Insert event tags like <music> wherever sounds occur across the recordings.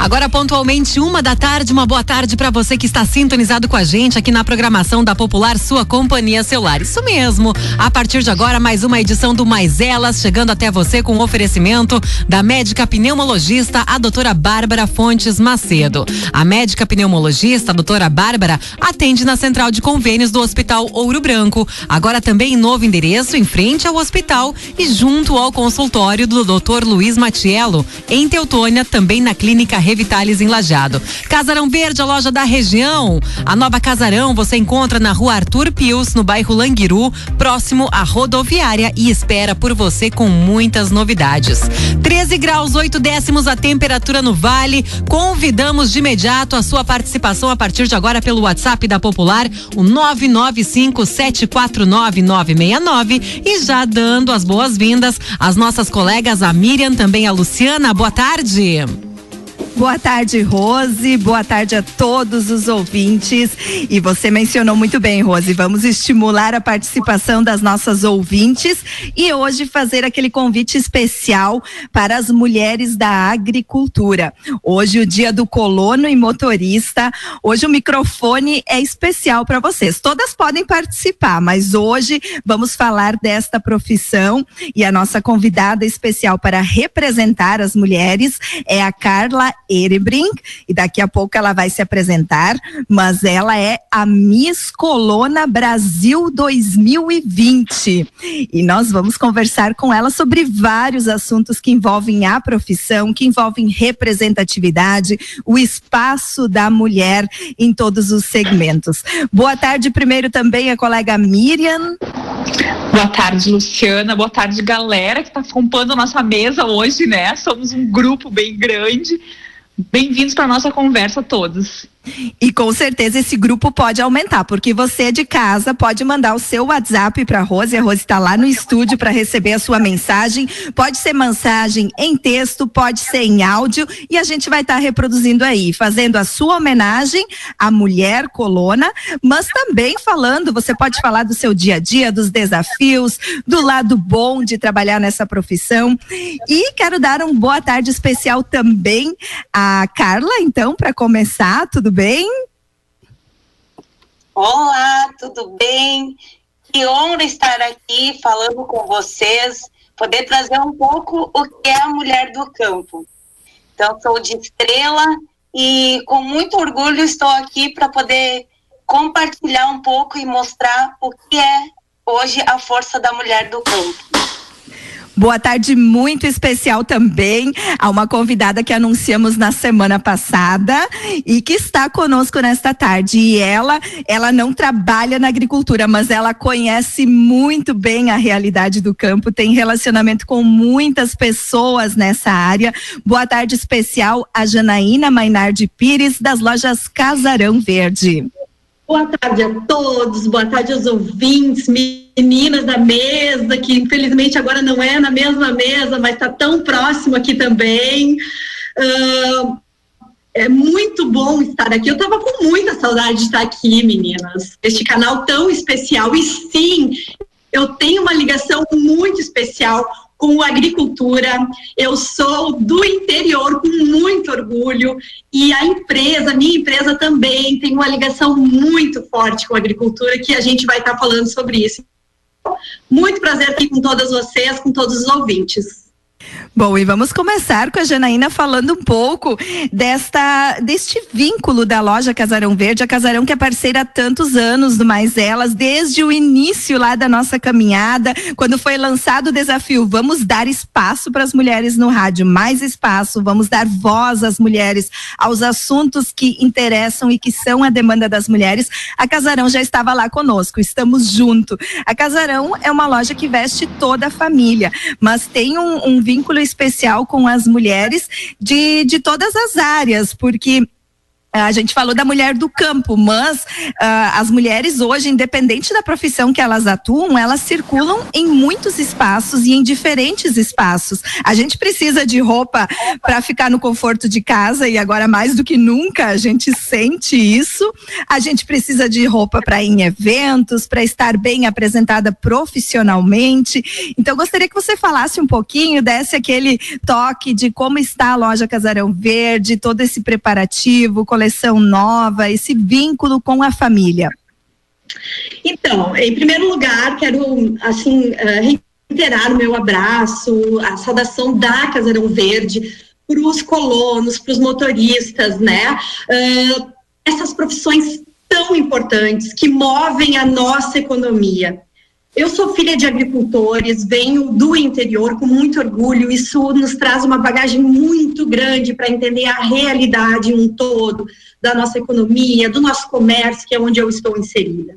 Agora, pontualmente, uma da tarde, uma boa tarde para você que está sintonizado com a gente aqui na programação da Popular Sua Companhia Celular. Isso mesmo. A partir de agora, mais uma edição do Mais Elas, chegando até você com um oferecimento da médica pneumologista, a doutora Bárbara Fontes Macedo. A médica pneumologista, a doutora Bárbara, atende na central de convênios do Hospital Ouro Branco. Agora também em novo endereço, em frente ao hospital e junto ao consultório do doutor Luiz Matiello, em Teutônia, também na clínica Revitalis em Lajado. Casarão Verde, a loja da região. A nova Casarão você encontra na rua Arthur Pius, no bairro Languiru, próximo à rodoviária e espera por você com muitas novidades. 13 graus 8 décimos a temperatura no Vale. Convidamos de imediato a sua participação a partir de agora pelo WhatsApp da Popular, o 995749969 e já dando as boas-vindas às nossas colegas a Miriam, também a Luciana. Boa tarde. Boa tarde, Rose. Boa tarde a todos os ouvintes. E você mencionou muito bem, Rose. Vamos estimular a participação das nossas ouvintes e hoje fazer aquele convite especial para as mulheres da agricultura. Hoje, o dia do colono e motorista. Hoje, o microfone é especial para vocês. Todas podem participar, mas hoje vamos falar desta profissão e a nossa convidada especial para representar as mulheres é a Carla Erebrink e daqui a pouco ela vai se apresentar, mas ela é a Miss Colona Brasil 2020 e nós vamos conversar com ela sobre vários assuntos que envolvem a profissão, que envolvem representatividade, o espaço da mulher em todos os segmentos. Boa tarde primeiro também a colega Miriam. Boa tarde, Luciana. Boa tarde, galera que está acompanhando a nossa mesa hoje, né? Somos um grupo bem grande. Bem-vindos para nossa conversa todos. E com certeza esse grupo pode aumentar, porque você de casa pode mandar o seu WhatsApp para a Rose, a Rose está lá no estúdio para receber a sua mensagem. Pode ser mensagem em texto, pode ser em áudio e a gente vai estar tá reproduzindo aí, fazendo a sua homenagem à mulher colona, mas também falando, você pode falar do seu dia a dia, dos desafios, do lado bom de trabalhar nessa profissão. E quero dar um boa tarde especial também à Carla, então, para começar, tudo tudo bem? Olá, tudo bem? Que honra estar aqui falando com vocês, poder trazer um pouco o que é a mulher do campo. Então, sou de Estrela e com muito orgulho estou aqui para poder compartilhar um pouco e mostrar o que é hoje a força da mulher do campo. Boa tarde muito especial também a uma convidada que anunciamos na semana passada e que está conosco nesta tarde. E ela, ela não trabalha na agricultura, mas ela conhece muito bem a realidade do campo, tem relacionamento com muitas pessoas nessa área. Boa tarde especial a Janaína Mainardi Pires das lojas Casarão Verde. Boa tarde a todos, boa tarde aos ouvintes, meninas da mesa, que infelizmente agora não é na mesma mesa, mas está tão próximo aqui também. Uh, é muito bom estar aqui. Eu estava com muita saudade de estar aqui, meninas. Este canal tão especial. E sim, eu tenho uma ligação muito especial com agricultura. Eu sou do interior com muito orgulho e a empresa, minha empresa também tem uma ligação muito forte com a agricultura que a gente vai estar falando sobre isso. Muito prazer aqui com todas vocês, com todos os ouvintes. Bom, e vamos começar com a Janaína falando um pouco desta deste vínculo da loja Casarão Verde, a Casarão que é parceira há tantos anos do Mais Elas, desde o início lá da nossa caminhada, quando foi lançado o desafio, vamos dar espaço para as mulheres no rádio, mais espaço, vamos dar voz às mulheres, aos assuntos que interessam e que são a demanda das mulheres. A Casarão já estava lá conosco, estamos junto. A Casarão é uma loja que veste toda a família, mas tem um, um vínculo especial com as mulheres de, de todas as áreas, porque A gente falou da mulher do campo, mas uh, as mulheres hoje, independente da profissão que elas atuam, elas circulam em muitos espaços e em diferentes espaços. A gente precisa de roupa para ficar no conforto de casa e agora mais do que nunca a gente sente isso. A gente precisa de roupa para ir em eventos, para estar bem apresentada profissionalmente. Então, gostaria que você falasse um pouquinho, desse aquele toque de como está a loja Casarão Verde, todo esse preparativo coleção nova, esse vínculo com a família? Então, em primeiro lugar, quero assim eh, reiterar o meu abraço, a saudação da Casarão Verde para os colonos, para os motoristas, né? Uh, essas profissões tão importantes que movem a nossa economia. Eu sou filha de agricultores, venho do interior com muito orgulho. Isso nos traz uma bagagem muito grande para entender a realidade um todo da nossa economia, do nosso comércio, que é onde eu estou inserida.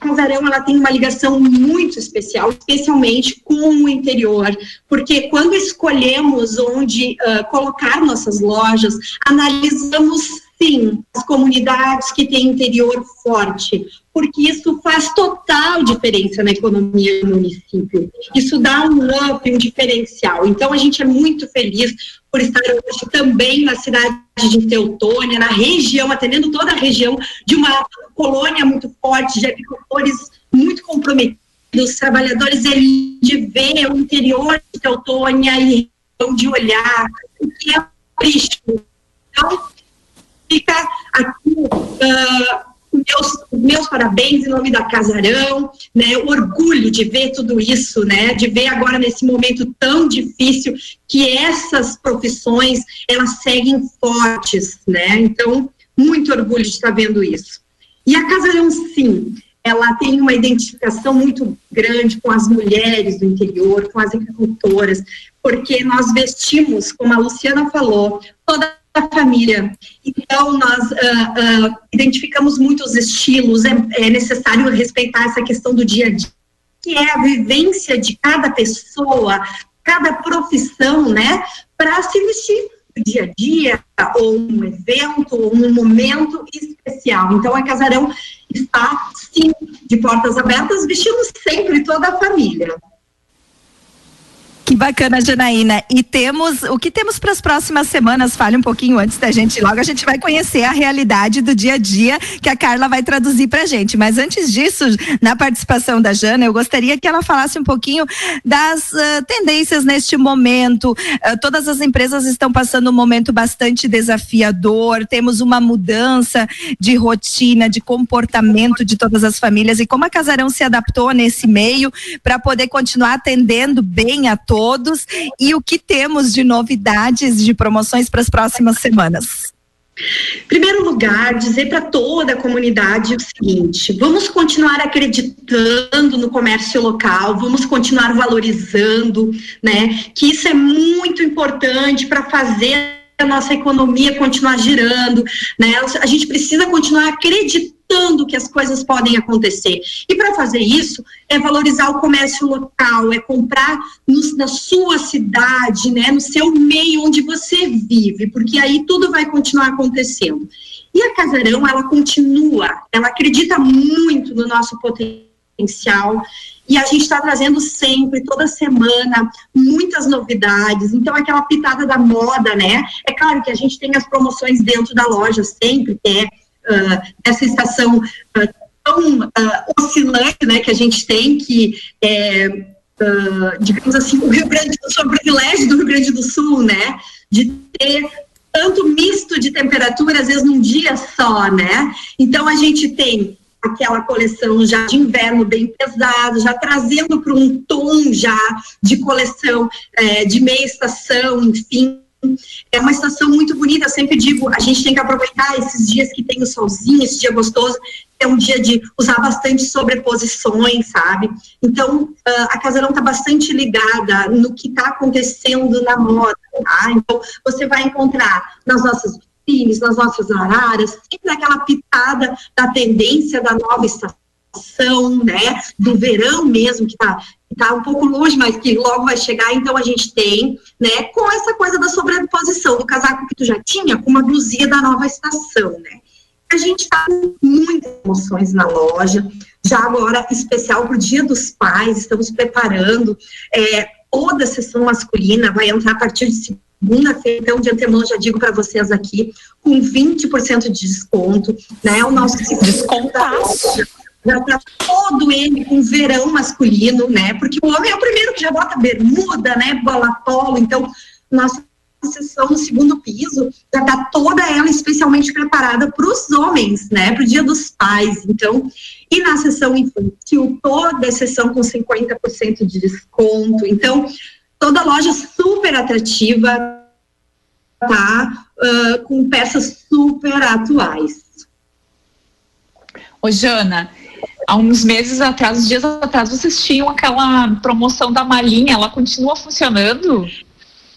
A Casarão ela tem uma ligação muito especial, especialmente com o interior, porque quando escolhemos onde uh, colocar nossas lojas, analisamos sim, as comunidades que têm interior forte, porque isso faz total diferença na economia do município. Isso dá um up, um diferencial. Então, a gente é muito feliz por estar hoje também na cidade de Teutônia, na região, atendendo toda a região de uma colônia muito forte, de agricultores muito comprometidos, trabalhadores de ver o interior de Teutônia e de olhar, o que é turístico. Então, fica aqui uh, meus, meus parabéns em nome da Casarão, né, orgulho de ver tudo isso, né, de ver agora nesse momento tão difícil que essas profissões, elas seguem fortes, né, então, muito orgulho de estar vendo isso. E a Casarão, sim, ela tem uma identificação muito grande com as mulheres do interior, com as agricultoras, porque nós vestimos, como a Luciana falou, toda a família. Então, nós uh, uh, identificamos muitos estilos, é, é, necessário respeitar essa questão do dia a dia, que é a vivência de cada pessoa, cada profissão, né, para se vestir no dia a dia, ou um evento, ou um momento especial. Então, a Casarão está, sim, de portas abertas, vestindo sempre toda a família. Que bacana, Janaína. E temos, o que temos para as próximas semanas? Fale um pouquinho antes da gente logo. A gente vai conhecer a realidade do dia a dia que a Carla vai traduzir para gente. Mas antes disso, na participação da Jana, eu gostaria que ela falasse um pouquinho das uh, tendências neste momento. Uh, todas as empresas estão passando um momento bastante desafiador. Temos uma mudança de rotina, de comportamento de todas as famílias e como a Casarão se adaptou nesse meio para poder continuar atendendo bem a todos todos e o que temos de novidades de promoções para as próximas semanas. Primeiro lugar, dizer para toda a comunidade o seguinte: vamos continuar acreditando no comércio local, vamos continuar valorizando, né? Que isso é muito importante para fazer a nossa economia continuar girando, né? A gente precisa continuar acreditando que as coisas podem acontecer. E para fazer isso, é valorizar o comércio local, é comprar no, na sua cidade, né, no seu meio onde você vive, porque aí tudo vai continuar acontecendo. E a Casarão, ela continua, ela acredita muito no nosso potencial e a gente está trazendo sempre, toda semana, muitas novidades. Então, aquela pitada da moda, né? É claro que a gente tem as promoções dentro da loja sempre, é uh, essa estação uh, tão uh, oscilante, né? Que a gente tem, que é, digamos assim, o Rio Grande do Sul, o privilégio do Rio Grande do Sul, né? De ter tanto misto de temperatura, às vezes num dia só, né? Então, a gente tem aquela coleção já de inverno bem pesado, já trazendo para um tom já de coleção é, de meia estação, enfim. É uma estação muito bonita, eu sempre digo, a gente tem que aproveitar esses dias que tem o solzinho, esse dia gostoso, é um dia de usar bastante sobreposições, sabe? Então, a Casarão está bastante ligada no que está acontecendo na moda, tá? Então, você vai encontrar nas nossas nas nossas araras, sempre aquela pitada da tendência da nova estação estação, né, do verão mesmo, que está tá um pouco longe, mas que logo vai chegar, então a gente tem, né, com essa coisa da sobreposição do casaco que tu já tinha com uma blusinha da nova estação, né. A gente está com muitas emoções na loja, já agora especial para o Dia dos Pais, estamos preparando é, toda a sessão masculina, vai entrar a partir de segunda-feira, então de antemão já digo para vocês aqui, com 20% de desconto, né, o nosso descontaço já tá todo ele com verão masculino, né? Porque o homem é o primeiro que já bota bermuda, né? Bola polo, então nossa sessão no segundo piso já tá toda ela especialmente preparada para os homens, né? Para o Dia dos Pais, então. E na sessão infantil, toda a sessão com 50% de desconto. Então, toda loja super atrativa, tá? Uh, com peças super atuais. Ô, Jana, há uns meses atrás, uns dias atrás, vocês tinham aquela promoção da malinha, ela continua funcionando?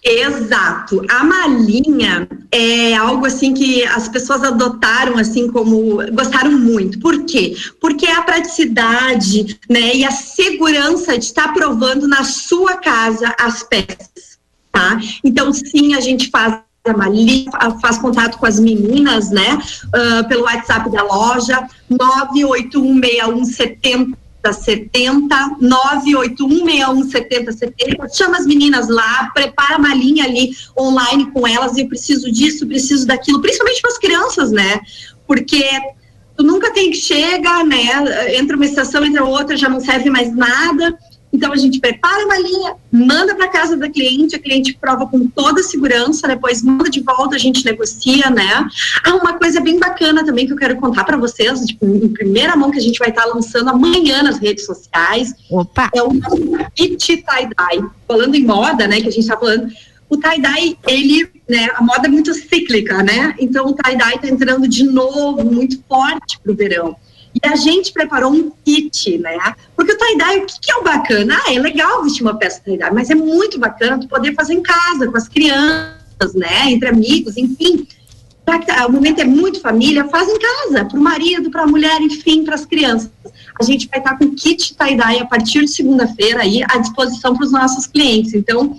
Exato. A malinha é algo assim que as pessoas adotaram assim como gostaram muito. Por quê? Porque é a praticidade, né, e a segurança de estar provando na sua casa as peças, tá? Então, sim, a gente faz Mali, faz contato com as meninas, né, uh, pelo WhatsApp da loja, 9816170 70 981617070 70. Chama as meninas lá, prepara uma linha ali online com elas. Eu preciso disso, preciso daquilo, principalmente para as crianças, né? Porque tu nunca tem que chega, né? Entra uma estação, entra outra, já não serve mais nada. Então a gente prepara uma linha, manda para casa da cliente, a cliente prova com toda a segurança, depois manda de volta, a gente negocia, né? Ah, uma coisa bem bacana também que eu quero contar para vocês, tipo, em primeira mão que a gente vai estar tá lançando amanhã nas redes sociais. Opa. É o kit tie-dye. Falando em moda, né, que a gente está falando, o tie-dye, ele, né, a moda é muito cíclica, né? Então o tie-dye está entrando de novo muito forte pro verão. E a gente preparou um kit, né? Porque o tie-dye, o que, que, é o bacana? Ah, é legal vestir uma peça tie-dye, mas é muito bacana tu poder fazer em casa, com as crianças, né? Entre amigos, enfim. O momento é muito família, faz em casa, para o marido, para a mulher, enfim, para as crianças. A gente vai estar com o kit tie-dye a partir de segunda-feira aí à disposição para os nossos clientes. Então,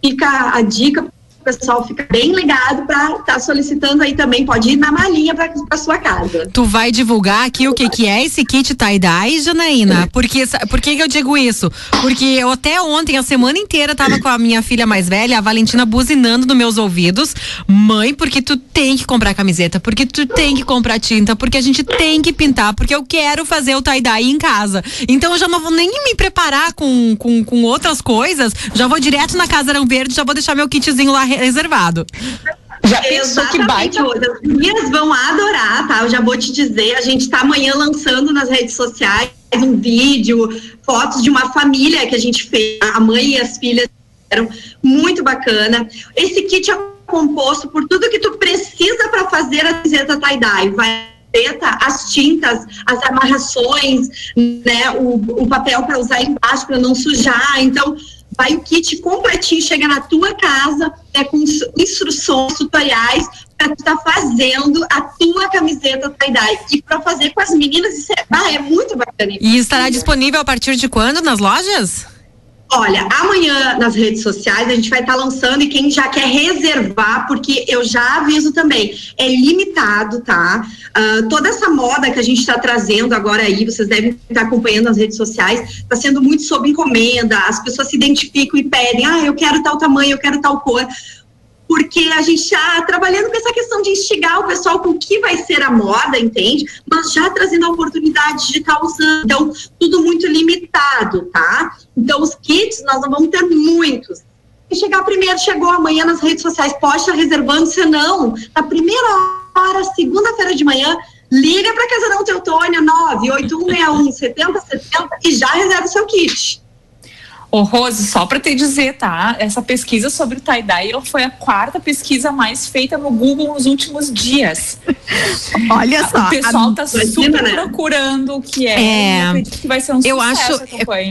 fica a dica o pessoal fica bem ligado para estar tá solicitando aí também, pode ir na malinha para sua casa. Tu vai divulgar aqui o que que é esse kit tie-dye, Janaína? Porque, por que eu digo isso? Porque eu até ontem, a semana inteira, tava com a minha filha mais velha, a Valentina, buzinando nos meus ouvidos, mãe, porque tu tem que comprar camiseta, porque tu tem que comprar tinta, porque a gente tem que pintar, porque eu quero fazer o tie-dye em casa. Então eu já não vou nem me preparar com, com, com outras coisas, já vou direto na Casarão Verde, já vou deixar meu kitzinho lá reservado. Já pensou que baita? As minhas vão adorar, tá? Eu já vou te dizer, a gente está amanhã lançando nas redes sociais um vídeo, fotos de uma família que a gente fez, a mãe e as filhas eram muito bacana. Esse kit é composto por tudo que tu precisa para fazer a camiseta tie-dye. Vai as tintas, as amarrações, né, o, o papel para usar embaixo para não sujar. Então, vai o kit completinho, chega na tua casa, é com instruções, tutoriais, para tu estar tá fazendo a tua camiseta tie-dye. E para fazer com as meninas, isso é, ah, é muito bacana. E estará disponível a partir de quando nas lojas? Olha, amanhã nas redes sociais a gente vai estar tá lançando e quem já quer reservar, porque eu já aviso também, é limitado, tá? Uh, toda essa moda que a gente está trazendo agora aí, vocês devem estar acompanhando nas redes sociais, está sendo muito sob encomenda, as pessoas se identificam e pedem, ah, eu quero tal tamanho, eu quero tal cor porque a gente está trabalhando com essa questão de instigar o pessoal com o que vai ser a moda, entende? Mas já trazendo a oportunidade de estar usando. Então, tudo muito limitado, tá? Então, os kits, nós não vamos ter muitos. Se chegar primeiro, chegou amanhã nas redes sociais, pode estar reservando, se não, na primeira hora, segunda-feira de manhã, liga para Casarão Teutônia 98161 7070 e já reserva o seu kit. Ô, Rose, só para te dizer, tá? Essa pesquisa sobre o tie-dye foi a quarta pesquisa mais feita no Google nos últimos dias. <laughs> Olha só. O pessoal tá super né? procurando o que é. é acredito que vai ser um eu acho,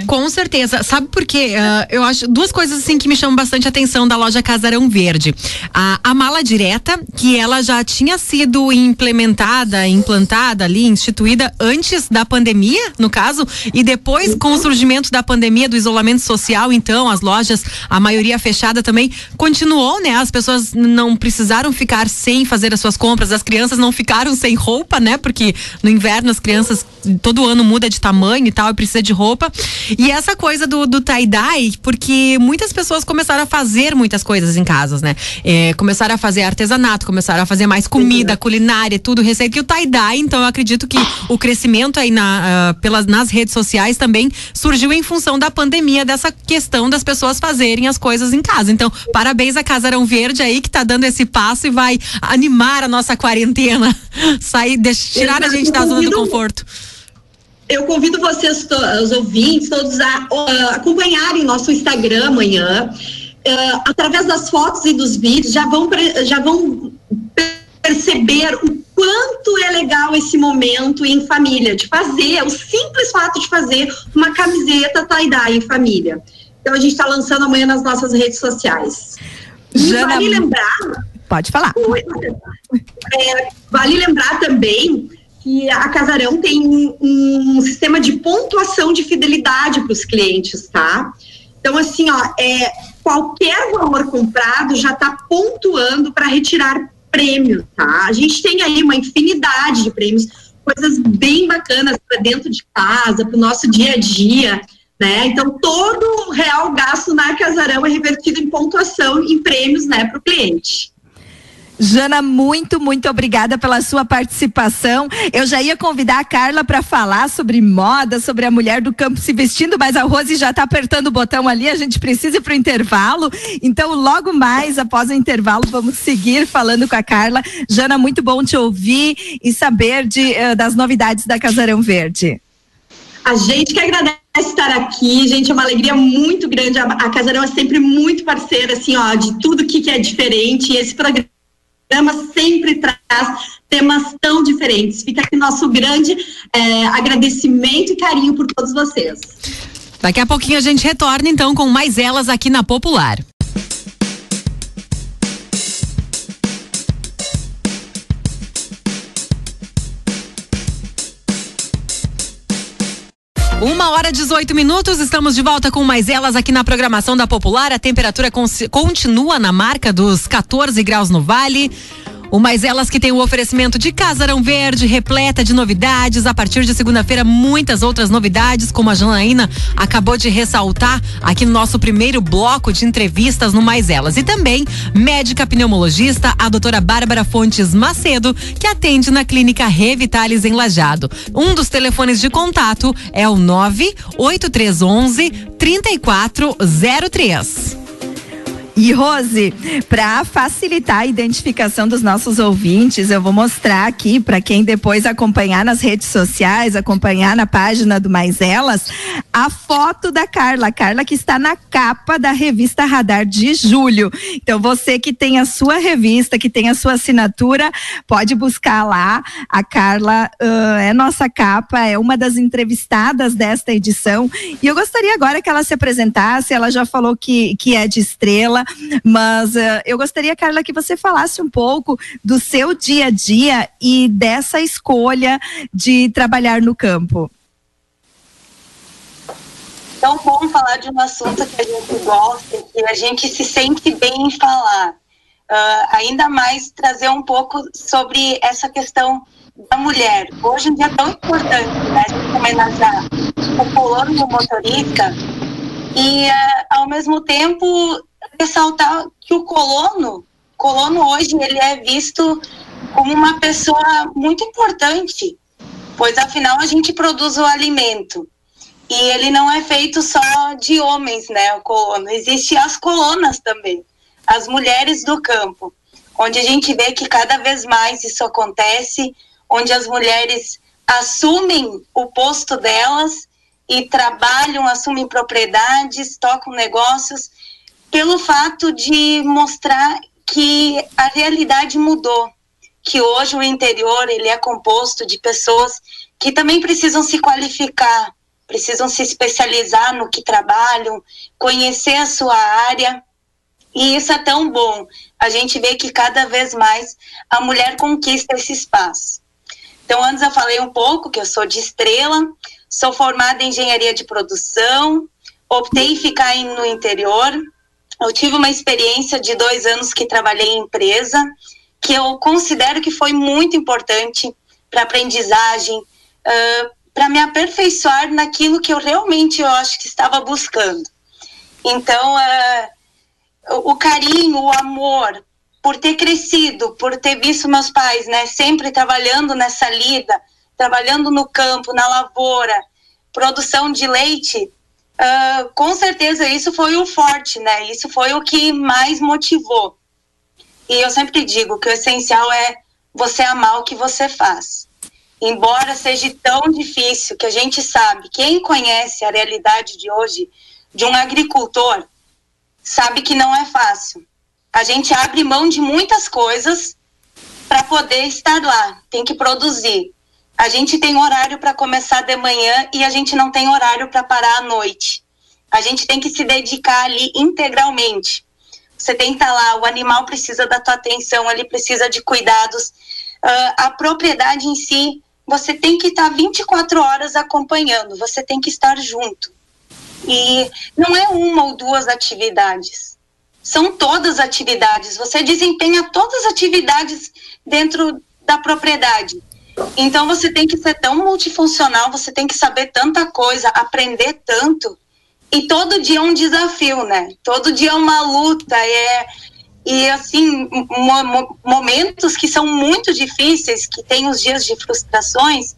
Com certeza. Sabe por quê? Uh, eu acho duas coisas assim que me chamam bastante atenção da loja Casarão Verde. A, a mala direta, que ela já tinha sido implementada, implantada ali, instituída antes da pandemia, no caso, e depois com o surgimento da pandemia, do isolamento social, então, as lojas, a maioria fechada também, continuou, né? As pessoas não precisaram ficar sem fazer as suas compras, as crianças não ficaram sem roupa, né? Porque no inverno as crianças todo ano muda de tamanho e tal, e precisa de roupa. E essa coisa do, do tie-dye, porque muitas pessoas começaram a fazer muitas coisas em casas, né? É, começaram a fazer artesanato, começaram a fazer mais comida, culinária, tudo, receita. E o tie-dye, então eu acredito que o crescimento aí na, uh, pelas, nas redes sociais também surgiu em função da pandemia, dessa essa questão das pessoas fazerem as coisas em casa. Então, parabéns a Casarão Verde aí que tá dando esse passo e vai animar a nossa quarentena, <laughs> sair, deixar, tirar a gente da zona do conforto. Eu convido vocês, os ouvintes, todos a uh, acompanharem nosso Instagram amanhã. Uh, através das fotos e dos vídeos, já vão, já vão perceber o quanto é legal esse momento em família, de fazer, o simples fato de fazer uma camiseta tie-dye em família. Então a gente está lançando amanhã nas nossas redes sociais. E vale lembrar. Pode falar. É, vale lembrar também que a Casarão tem um, um sistema de pontuação de fidelidade para os clientes, tá? Então, assim, ó, é, qualquer valor comprado já está pontuando para retirar prêmio, tá? A gente tem aí uma infinidade de prêmios, coisas bem bacanas para dentro de casa, para o nosso dia a dia, né? Então, todo real gasto na Casarão é revertido em pontuação, em prêmios, né, para o cliente. Jana, muito, muito obrigada pela sua participação. Eu já ia convidar a Carla para falar sobre moda, sobre a mulher do campo se vestindo, mas a Rose já está apertando o botão ali, a gente precisa ir para o intervalo. Então, logo mais, após o intervalo, vamos seguir falando com a Carla. Jana, muito bom te ouvir e saber de, uh, das novidades da Casarão Verde. A gente que agradece estar aqui, gente, é uma alegria muito grande. A, a Casarão é sempre muito parceira, assim, ó, de tudo que, que é diferente. E esse programa programa sempre traz temas tão diferentes. Fica aqui nosso grande é, agradecimento e carinho por todos vocês. Daqui a pouquinho a gente retorna então com mais elas aqui na Popular. Uma hora e 18 minutos, estamos de volta com mais elas aqui na programação da Popular. A temperatura continua na marca dos 14 graus no Vale. O Mais Elas que tem o oferecimento de Casarão Verde, repleta de novidades. A partir de segunda-feira, muitas outras novidades, como a Janaína acabou de ressaltar aqui no nosso primeiro bloco de entrevistas no Mais Elas. E também médica pneumologista, a doutora Bárbara Fontes Macedo, que atende na clínica Revitalis em Lajado. Um dos telefones de contato é o 98311 3403. E Rose, para facilitar a identificação dos nossos ouvintes, eu vou mostrar aqui para quem depois acompanhar nas redes sociais, acompanhar na página do Mais Elas, a foto da Carla, Carla que está na capa da revista Radar de julho. Então você que tem a sua revista, que tem a sua assinatura, pode buscar lá. A Carla uh, é nossa capa, é uma das entrevistadas desta edição. E eu gostaria agora que ela se apresentasse. Ela já falou que, que é de estrela, mas uh, eu gostaria, Carla, que você falasse um pouco do seu dia a dia e dessa escolha de trabalhar no campo. Tão bom falar de um assunto que a gente gosta, que a gente se sente bem em falar. Uh, ainda mais trazer um pouco sobre essa questão da mulher. Hoje em dia é tão importante né, homenagear o colono motorista e, uh, ao mesmo tempo, ressaltar que o colono, colono hoje, ele é visto como uma pessoa muito importante, pois afinal a gente produz o alimento. E ele não é feito só de homens, né, o colono. Existem as colonas também, as mulheres do campo, onde a gente vê que cada vez mais isso acontece, onde as mulheres assumem o posto delas e trabalham, assumem propriedades, tocam negócios, pelo fato de mostrar que a realidade mudou, que hoje o interior ele é composto de pessoas que também precisam se qualificar, precisam se especializar no que trabalham, conhecer a sua área. E isso é tão bom. A gente vê que cada vez mais a mulher conquista esse espaço. Então, antes eu falei um pouco que eu sou de estrela, sou formada em engenharia de produção, optei em ficar no interior. Eu tive uma experiência de dois anos que trabalhei em empresa, que eu considero que foi muito importante para aprendizagem, uh, para me aperfeiçoar naquilo que eu realmente eu acho que estava buscando. Então, uh, o carinho, o amor, por ter crescido, por ter visto meus pais, né, sempre trabalhando nessa lida, trabalhando no campo, na lavoura, produção de leite, uh, com certeza isso foi o forte, né? Isso foi o que mais motivou. E eu sempre digo que o essencial é você amar o que você faz embora seja tão difícil, que a gente sabe, quem conhece a realidade de hoje de um agricultor, sabe que não é fácil. A gente abre mão de muitas coisas para poder estar lá, tem que produzir. A gente tem horário para começar de manhã e a gente não tem horário para parar à noite. A gente tem que se dedicar ali integralmente. Você tem que estar tá lá, o animal precisa da tua atenção, ele precisa de cuidados. Uh, a propriedade em si, você tem que estar 24 horas acompanhando, você tem que estar junto. E não é uma ou duas atividades, são todas atividades. Você desempenha todas as atividades dentro da propriedade. Então você tem que ser tão multifuncional, você tem que saber tanta coisa, aprender tanto. E todo dia é um desafio, né? Todo dia é uma luta, é e assim mo momentos que são muito difíceis, que tem os dias de frustrações,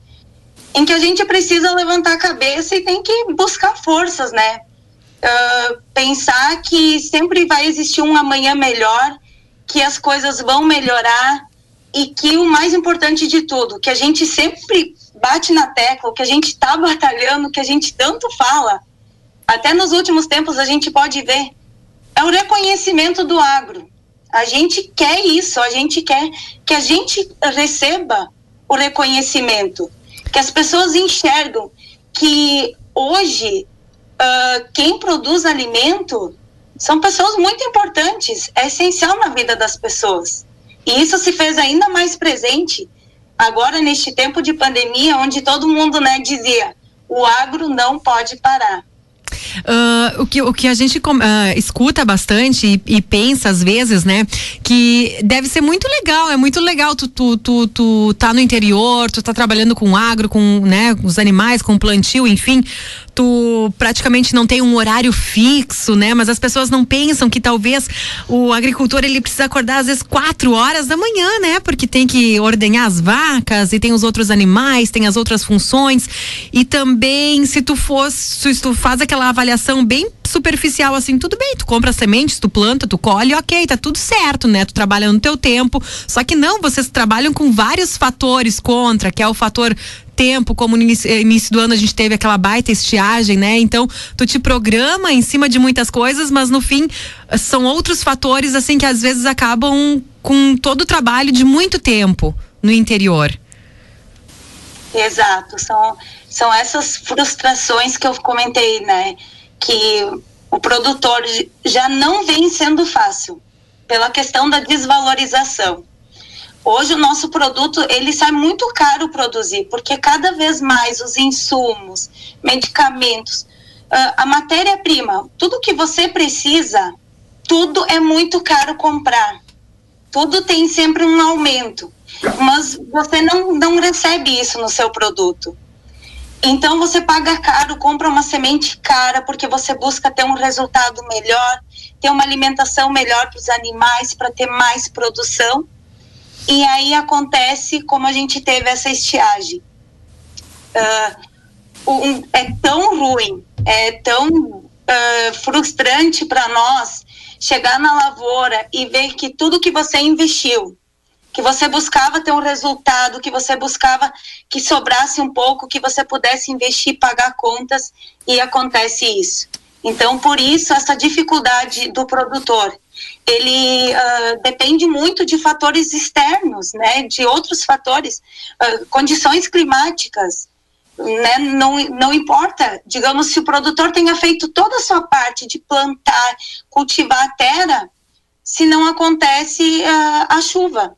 em que a gente precisa levantar a cabeça e tem que buscar forças, né? Uh, pensar que sempre vai existir um amanhã melhor, que as coisas vão melhorar e que o mais importante de tudo, que a gente sempre bate na tecla, que a gente está <laughs> batalhando, que a gente tanto fala, até nos últimos tempos a gente pode ver, é o reconhecimento do agro. A gente quer isso, a gente quer que a gente receba o reconhecimento, que as pessoas enxergam que hoje uh, quem produz alimento são pessoas muito importantes, é essencial na vida das pessoas. E isso se fez ainda mais presente agora neste tempo de pandemia, onde todo mundo né, dizia o agro não pode parar. Uh, o, que, o que a gente uh, escuta bastante e, e, pensa às vezes, né? Que deve ser muito legal, é muito legal tu, tu, tu, tu tá no interior, tu tá trabalhando com agro, com né, os animais, com plantio, enfim tu praticamente não tem um horário fixo, né? Mas as pessoas não pensam que talvez o agricultor ele precisa acordar às vezes quatro horas da manhã, né? Porque tem que ordenhar as vacas e tem os outros animais, tem as outras funções e também se tu fosse, se tu faz aquela avaliação bem superficial assim, tudo bem, tu compra sementes, tu planta, tu colhe, ok, tá tudo certo, né? Tu trabalha no teu tempo. Só que não, vocês trabalham com vários fatores contra, que é o fator tempo, como no início, início, do ano a gente teve aquela baita estiagem, né? Então, tu te programa em cima de muitas coisas, mas no fim são outros fatores assim que às vezes acabam com todo o trabalho de muito tempo no interior. Exato, são, são essas frustrações que eu comentei, né? Que o produtor já não vem sendo fácil pela questão da desvalorização. Hoje o nosso produto ele sai muito caro produzir, porque cada vez mais os insumos, medicamentos, uh, a matéria-prima, tudo que você precisa, tudo é muito caro comprar. Tudo tem sempre um aumento, mas você não, não recebe isso no seu produto. Então você paga caro, compra uma semente cara porque você busca ter um resultado melhor, ter uma alimentação melhor para os animais, para ter mais produção e aí acontece como a gente teve essa estiagem. Uh, um, é tão ruim, é tão uh, frustrante para nós chegar na lavoura e ver que tudo que você investiu que você buscava ter um resultado, que você buscava que sobrasse um pouco, que você pudesse investir, pagar contas, e acontece isso. Então, por isso, essa dificuldade do produtor. Ele uh, depende muito de fatores externos, né, de outros fatores, uh, condições climáticas, né, não, não importa, digamos, se o produtor tenha feito toda a sua parte de plantar, cultivar a terra, se não acontece uh, a chuva.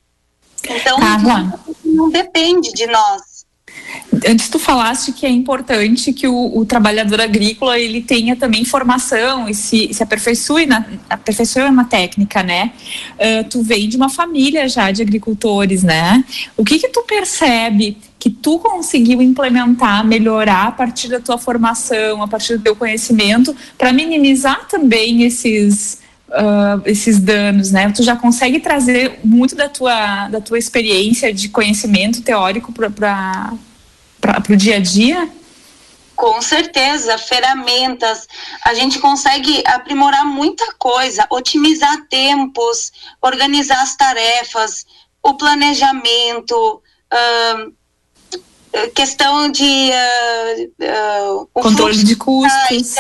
Então, Carla. não depende de nós. Antes tu falaste que é importante que o, o, trabalhador agrícola ele tenha também formação e se, se aperfeiçoe na, aperfeiçoe na técnica, né? Uh, tu vem de uma família já de agricultores, né? O que que tu percebe que tu conseguiu implementar, melhorar a partir da tua formação, a partir do teu conhecimento, para minimizar também esses uh, esses danos, né? Tu já consegue trazer muito da tua, da tua experiência de conhecimento teórico para o dia a dia? Com certeza, ferramentas. A gente consegue aprimorar muita coisa, otimizar tempos, organizar as tarefas, o planejamento, questão de uh, uh, controle de custos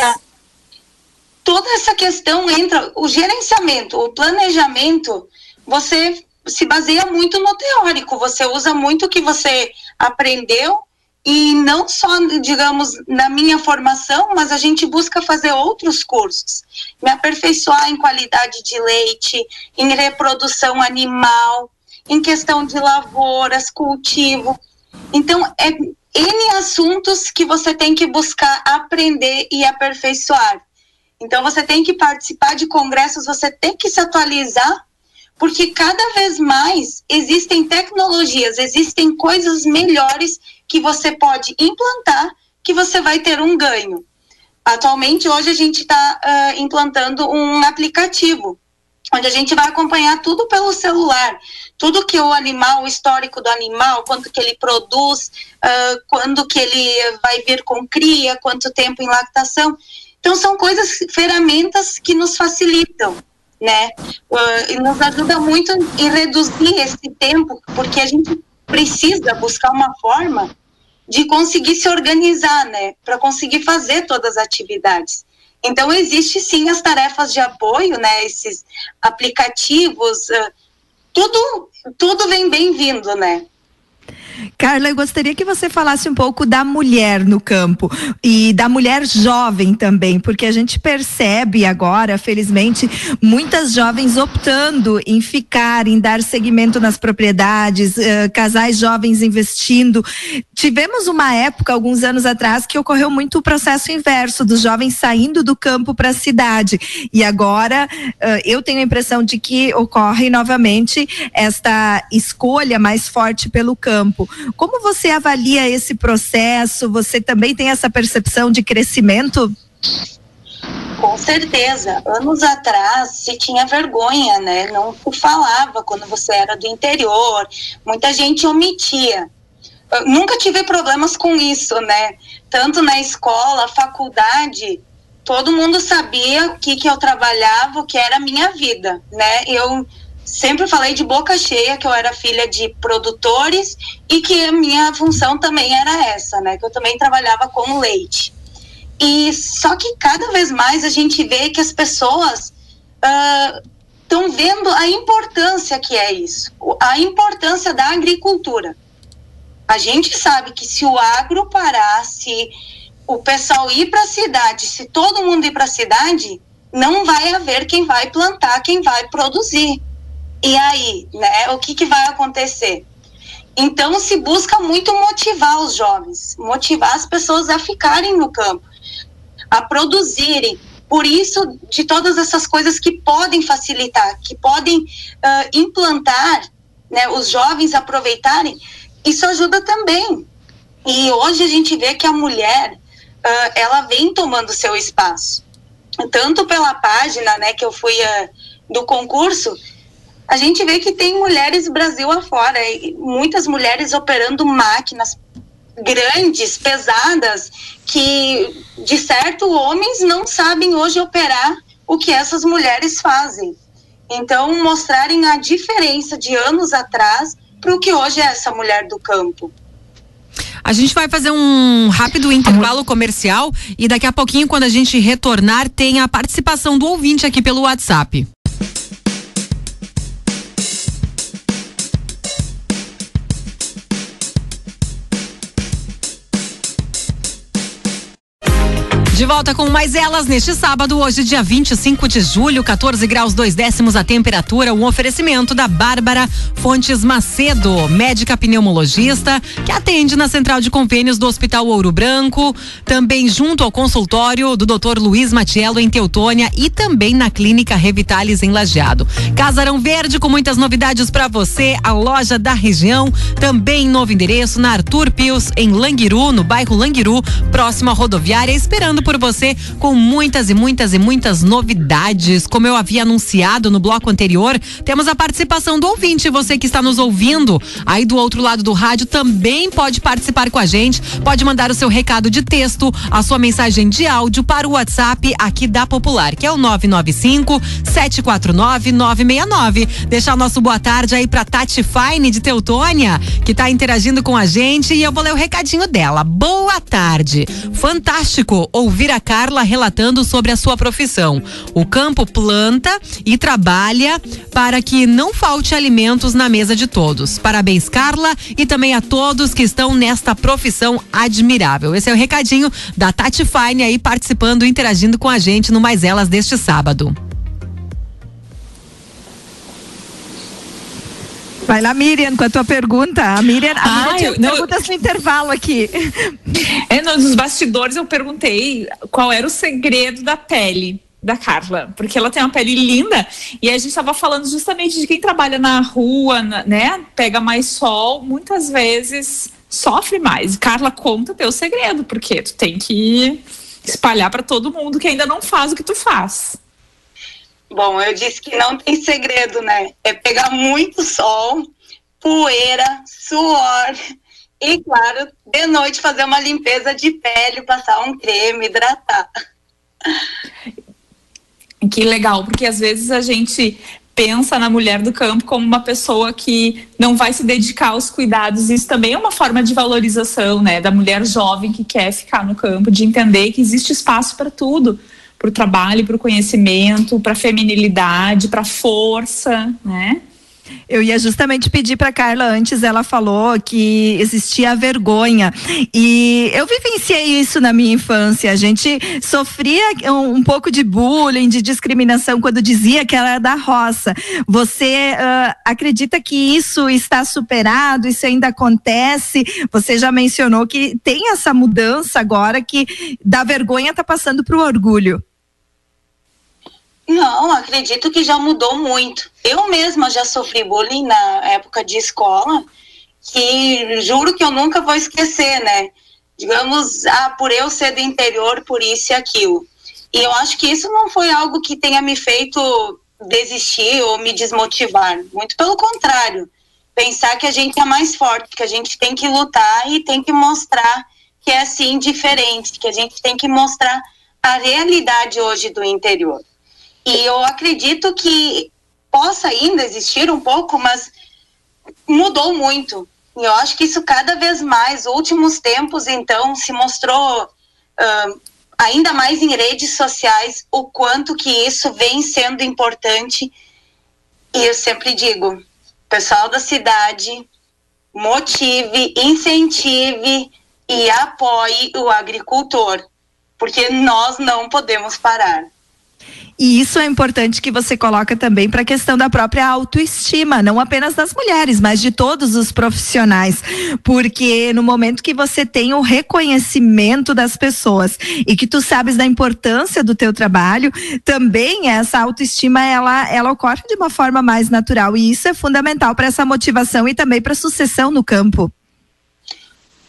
toda essa questão entra, o gerenciamento, o planejamento, você se baseia muito no teórico, você usa muito o que você aprendeu e não só, digamos, na minha formação, mas a gente busca fazer outros cursos, me aperfeiçoar em qualidade de leite, em reprodução animal, em questão de lavouras, cultivo. Então, é N assuntos que você tem que buscar aprender e aperfeiçoar. Então você tem que participar de congressos, você tem que se atualizar, porque cada vez mais existem tecnologias, existem coisas melhores que você pode implantar, que você vai ter um ganho. Atualmente, hoje a gente está uh, implantando um aplicativo, onde a gente vai acompanhar tudo pelo celular, tudo que o animal, o histórico do animal, quanto que ele produz, uh, quando que ele vai vir com cria, quanto tempo em lactação. Então, são coisas, ferramentas que nos facilitam, né? Uh, e nos ajuda muito em reduzir esse tempo, porque a gente precisa buscar uma forma de conseguir se organizar, né? Para conseguir fazer todas as atividades. Então, existe sim as tarefas de apoio, né? Esses aplicativos, tudo, tudo vem bem-vindo, né? Carla, eu gostaria que você falasse um pouco da mulher no campo e da mulher jovem também, porque a gente percebe agora, felizmente, muitas jovens optando em ficar, em dar seguimento nas propriedades, uh, casais jovens investindo. Tivemos uma época, alguns anos atrás, que ocorreu muito o processo inverso dos jovens saindo do campo para a cidade. E agora uh, eu tenho a impressão de que ocorre novamente esta escolha mais forte pelo campo. Como você avalia esse processo? Você também tem essa percepção de crescimento? Com certeza. Anos atrás se tinha vergonha, né? Não se falava quando você era do interior. Muita gente omitia. Eu nunca tive problemas com isso, né? Tanto na escola, faculdade, todo mundo sabia o que, que eu trabalhava, o que era a minha vida, né? Eu sempre falei de boca cheia que eu era filha de produtores e que a minha função também era essa, né? Que eu também trabalhava com leite. E só que cada vez mais a gente vê que as pessoas estão uh, vendo a importância que é isso, a importância da agricultura. A gente sabe que se o agro parar, se o pessoal ir para a cidade, se todo mundo ir para a cidade, não vai haver quem vai plantar, quem vai produzir. E aí, né? O que, que vai acontecer? Então, se busca muito motivar os jovens, motivar as pessoas a ficarem no campo, a produzirem. Por isso, de todas essas coisas que podem facilitar, que podem uh, implantar, né, os jovens aproveitarem, isso ajuda também. E hoje a gente vê que a mulher, uh, ela vem tomando seu espaço. Tanto pela página, né, que eu fui uh, do concurso, a gente vê que tem mulheres Brasil afora, muitas mulheres operando máquinas grandes, pesadas, que de certo homens não sabem hoje operar o que essas mulheres fazem. Então, mostrarem a diferença de anos atrás para o que hoje é essa mulher do campo. A gente vai fazer um rápido intervalo comercial e daqui a pouquinho, quando a gente retornar, tem a participação do ouvinte aqui pelo WhatsApp. De volta com mais elas neste sábado, hoje, dia 25 de julho, 14 graus, dois décimos a temperatura. Um oferecimento da Bárbara Fontes Macedo, médica pneumologista, que atende na central de convênios do Hospital Ouro Branco, também junto ao consultório do Dr. Luiz Matiello em Teutônia e também na Clínica Revitalis em Lajeado. Casarão Verde com muitas novidades para você, a loja da região, também novo endereço na Arthur Pius, em Languiru, no bairro Languiru, próximo à rodoviária, esperando por você com muitas e muitas e muitas novidades. Como eu havia anunciado no bloco anterior, temos a participação do ouvinte. Você que está nos ouvindo aí do outro lado do rádio também pode participar com a gente. Pode mandar o seu recado de texto, a sua mensagem de áudio para o WhatsApp aqui da Popular, que é o 995 749 969. Deixar o nosso boa tarde aí para Tati Fine de Teutônia, que está interagindo com a gente e eu vou ler o recadinho dela. Boa tarde. Fantástico ouvir ouvir a Carla relatando sobre a sua profissão. O campo planta e trabalha para que não falte alimentos na mesa de todos. Parabéns, Carla, e também a todos que estão nesta profissão admirável. Esse é o recadinho da Tati Fine aí participando, interagindo com a gente no Mais Elas deste sábado. Vai lá, Miriam, com a tua pergunta. A Miriam, a ah, Miriam tinha perguntas no intervalo aqui. É, nos bastidores eu perguntei qual era o segredo da pele da Carla, porque ela tem uma pele linda e a gente estava falando justamente de quem trabalha na rua, né? Pega mais sol, muitas vezes sofre mais. Carla, conta teu segredo, porque tu tem que espalhar para todo mundo que ainda não faz o que tu faz. Bom, eu disse que não tem segredo, né? É pegar muito sol, poeira, suor e, claro, de noite fazer uma limpeza de pele, passar um creme, hidratar. Que legal, porque às vezes a gente pensa na mulher do campo como uma pessoa que não vai se dedicar aos cuidados. Isso também é uma forma de valorização, né, da mulher jovem que quer ficar no campo, de entender que existe espaço para tudo para o trabalho, para o conhecimento, para a feminilidade, para a força, né? Eu ia justamente pedir para Carla antes, ela falou que existia a vergonha. E eu vivenciei isso na minha infância. A gente sofria um, um pouco de bullying, de discriminação quando dizia que ela era da roça. Você uh, acredita que isso está superado? Isso ainda acontece? Você já mencionou que tem essa mudança agora que da vergonha está passando para o orgulho. Não, acredito que já mudou muito. Eu mesma já sofri bullying na época de escola, que juro que eu nunca vou esquecer, né? Digamos, ah, por eu ser do interior, por isso e aquilo. E eu acho que isso não foi algo que tenha me feito desistir ou me desmotivar. Muito pelo contrário. Pensar que a gente é mais forte, que a gente tem que lutar e tem que mostrar que é assim diferente, que a gente tem que mostrar a realidade hoje do interior. E eu acredito que possa ainda existir um pouco, mas mudou muito. E eu acho que isso cada vez mais, últimos tempos, então, se mostrou uh, ainda mais em redes sociais o quanto que isso vem sendo importante. E eu sempre digo, pessoal da cidade, motive, incentive e apoie o agricultor, porque nós não podemos parar. E isso é importante que você coloca também para a questão da própria autoestima, não apenas das mulheres, mas de todos os profissionais, porque no momento que você tem o reconhecimento das pessoas e que tu sabes da importância do teu trabalho, também essa autoestima ela ela ocorre de uma forma mais natural. E isso é fundamental para essa motivação e também para a sucessão no campo.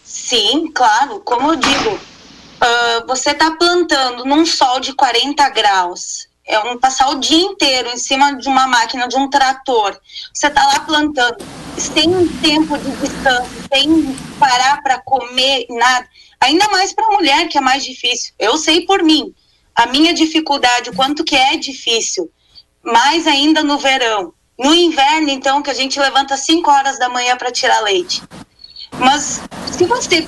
Sim, claro, como eu digo, uh, você está plantando num sol de 40 graus é um passar o dia inteiro em cima de uma máquina, de um trator. Você está lá plantando, sem tempo de descanso, sem parar para comer, nada. Ainda mais para a mulher, que é mais difícil. Eu sei por mim, a minha dificuldade, o quanto que é difícil. mais ainda no verão. No inverno, então, que a gente levanta 5 horas da manhã para tirar leite. Mas se você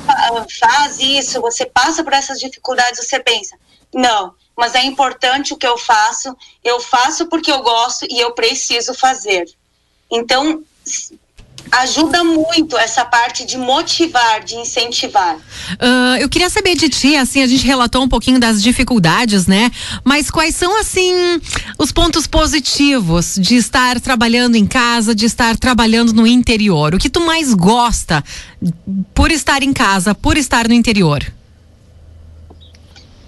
faz isso, você passa por essas dificuldades, você pensa, não, mas é importante o que eu faço, eu faço porque eu gosto e eu preciso fazer. Então, ajuda muito essa parte de motivar, de incentivar. Uh, eu queria saber de ti, assim, a gente relatou um pouquinho das dificuldades, né? Mas quais são, assim, os pontos positivos de estar trabalhando em casa, de estar trabalhando no interior? O que tu mais gosta por estar em casa, por estar no interior?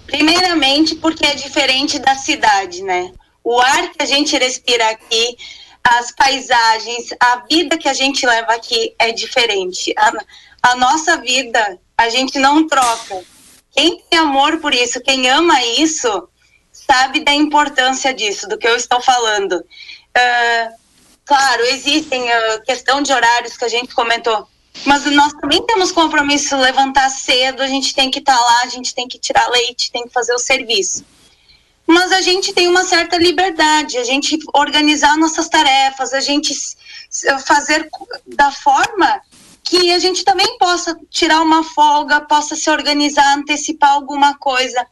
Primeiramente, porque é diferente da cidade, né? O ar que a gente respira aqui as paisagens, a vida que a gente leva aqui é diferente. A, a nossa vida, a gente não troca. Quem tem amor por isso, quem ama isso, sabe da importância disso, do que eu estou falando. Uh, claro, existem uh, questão de horários que a gente comentou, mas nós também temos compromisso levantar cedo, a gente tem que estar tá lá, a gente tem que tirar leite, tem que fazer o serviço mas a gente tem uma certa liberdade, a gente organizar nossas tarefas, a gente fazer da forma que a gente também possa tirar uma folga, possa se organizar, antecipar alguma coisa.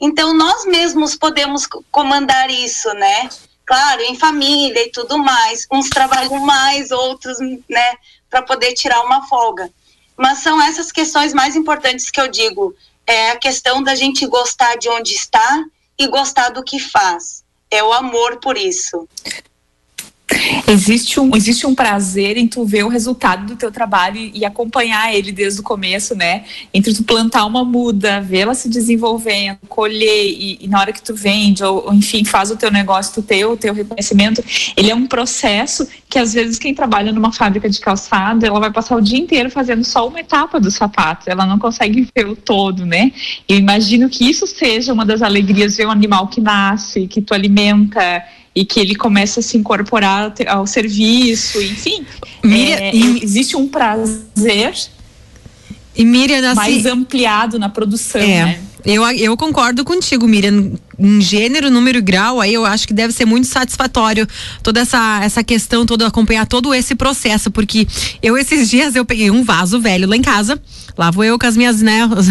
Então nós mesmos podemos comandar isso, né? Claro, em família e tudo mais. Uns trabalham mais, outros, né, para poder tirar uma folga. Mas são essas questões mais importantes que eu digo. É a questão da gente gostar de onde está e gostar do que faz. É o amor por isso. Existe um, existe um prazer em tu ver o resultado do teu trabalho e, acompanhar ele desde o começo, né? Entre tu plantar uma muda, vê-la se desenvolvendo, colher e, e, na hora que tu vende ou, ou, enfim faz o teu negócio, tu ter o teu reconhecimento, ele é um processo que às vezes quem trabalha numa fábrica de calçado, ela vai passar o dia inteiro fazendo só uma etapa do sapato, ela não consegue <laughs> ver o todo, né? Eu imagino que isso seja uma das alegrias ver um animal que nasce, que tu alimenta e que ele começa a se incorporar ao serviço, enfim. Miriam, é, e, existe um prazer e Miriam, assim, mais ampliado na produção, é. né? Eu, eu concordo contigo, Miriam. Em gênero, número e grau, aí eu acho que deve ser muito satisfatório toda essa, essa questão, todo acompanhar todo esse processo, porque eu esses dias eu peguei um vaso velho lá em casa Lá vou eu com as minhas, né, <laughs> os,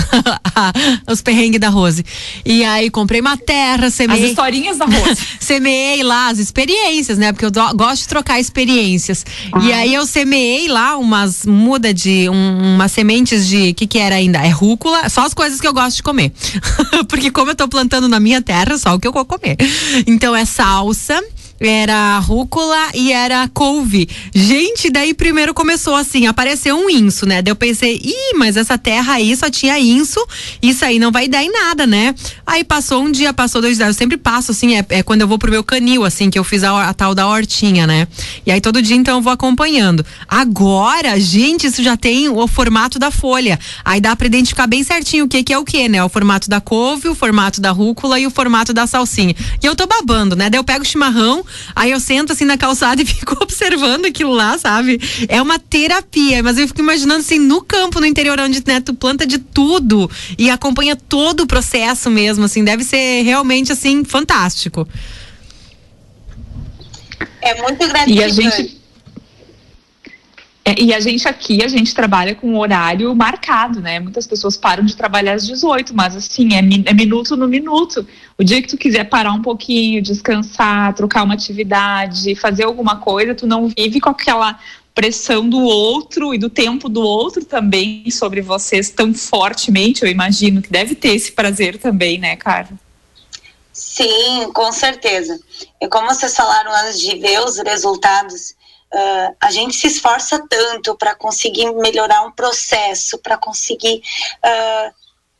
os perrengues da Rose. E aí comprei uma terra, semeei. As historinhas da Rose. <laughs> semeei lá as experiências, né? Porque eu do, gosto de trocar experiências. Ah. E aí eu semeei lá umas muda de um, umas sementes de que que era ainda? É rúcula, só as coisas que eu gosto de comer. <laughs> Porque como eu tô plantando na minha terra, só o que eu vou comer. Então é salsa, era rúcula e era couve. Gente, daí primeiro começou assim, apareceu um inso, né? Daí eu pensei, ih, mas essa terra aí só tinha inso, isso aí não vai dar em nada, né? Aí passou um dia, passou dois dias, eu sempre passo assim, é, é quando eu vou pro meu canil, assim, que eu fiz a, a, tal da hortinha, né? E aí todo dia então eu vou acompanhando. Agora, gente, isso já tem o formato da folha. Aí dá pra identificar bem certinho o que que é o que, né? O formato da couve, o formato da rúcula e o formato da salsinha. E eu tô babando, né? Daí eu pego o chimarrão, Aí eu sento assim na calçada e <laughs> fico observando aquilo lá, sabe? É uma terapia, mas eu fico imaginando assim no campo, no interior, onde né, tu planta de tudo e acompanha todo o processo mesmo, assim, deve ser realmente assim fantástico. É muito gratificante. E a gente e a gente aqui, a gente trabalha com horário marcado, né? Muitas pessoas param de trabalhar às 18, mas assim, é, é, minuto no minuto. O dia que tu quiser parar um pouquinho, descansar, trocar uma atividade, fazer alguma coisa, tu não vive com aquela pressão do outro e do tempo do outro também sobre vocês tão fortemente, eu imagino que deve ter esse prazer também, né, cara? Sim, com certeza. E como vocês falaram antes de ver os resultados, Uh, a gente se esforça tanto para conseguir melhorar um processo, para conseguir uh,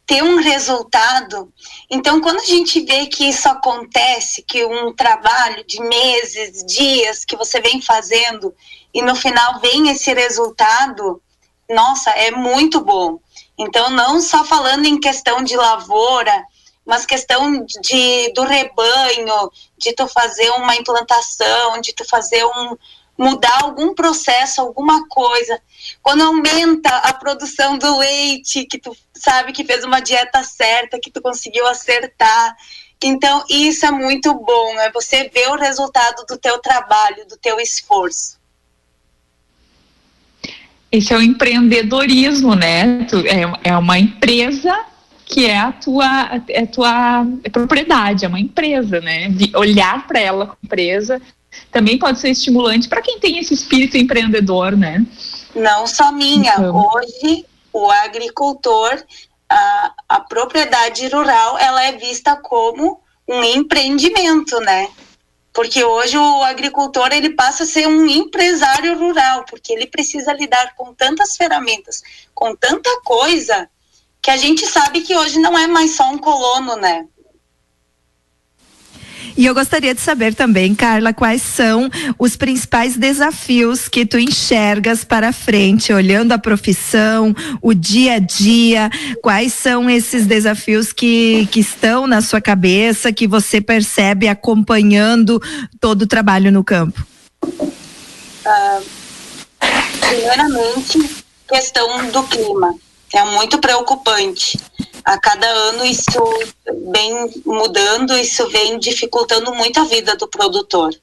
ter um resultado. Então, quando a gente vê que isso acontece, que um trabalho de meses, dias que você vem fazendo e no final vem esse resultado, nossa, é muito bom. Então, não só falando em questão de lavoura, mas questão de do rebanho, de tu fazer uma implantação, de tu fazer um, mudar algum processo, alguma coisa. Quando aumenta a produção do leite, que tu sabe que fez uma dieta certa, que tu conseguiu acertar. Então, isso é muito bom, é você ver o resultado do teu trabalho, do teu esforço. Esse é o empreendedorismo, né? É, é uma empresa que é a tua, é tua propriedade, é uma empresa, né? De olhar para ela como empresa também pode ser estimulante para quem tem esse espírito empreendedor, né? Não só minha. Então. Hoje, o agricultor, a, a propriedade rural, ela é vista como um empreendimento, né? Porque hoje o agricultor ele passa a ser um empresário rural, porque ele precisa lidar com tantas ferramentas, com tanta coisa, que a gente sabe que hoje não é mais só um colono, né? E eu gostaria de saber também, Carla, quais são os principais desafios que tu enxergas para frente, olhando a profissão, o dia a dia, quais são esses desafios que, que estão na sua cabeça, que você percebe acompanhando todo o trabalho no campo? Uh, primeiramente, questão do clima. É muito preocupante a cada ano isso vem mudando, isso vem dificultando muito a vida do produtor,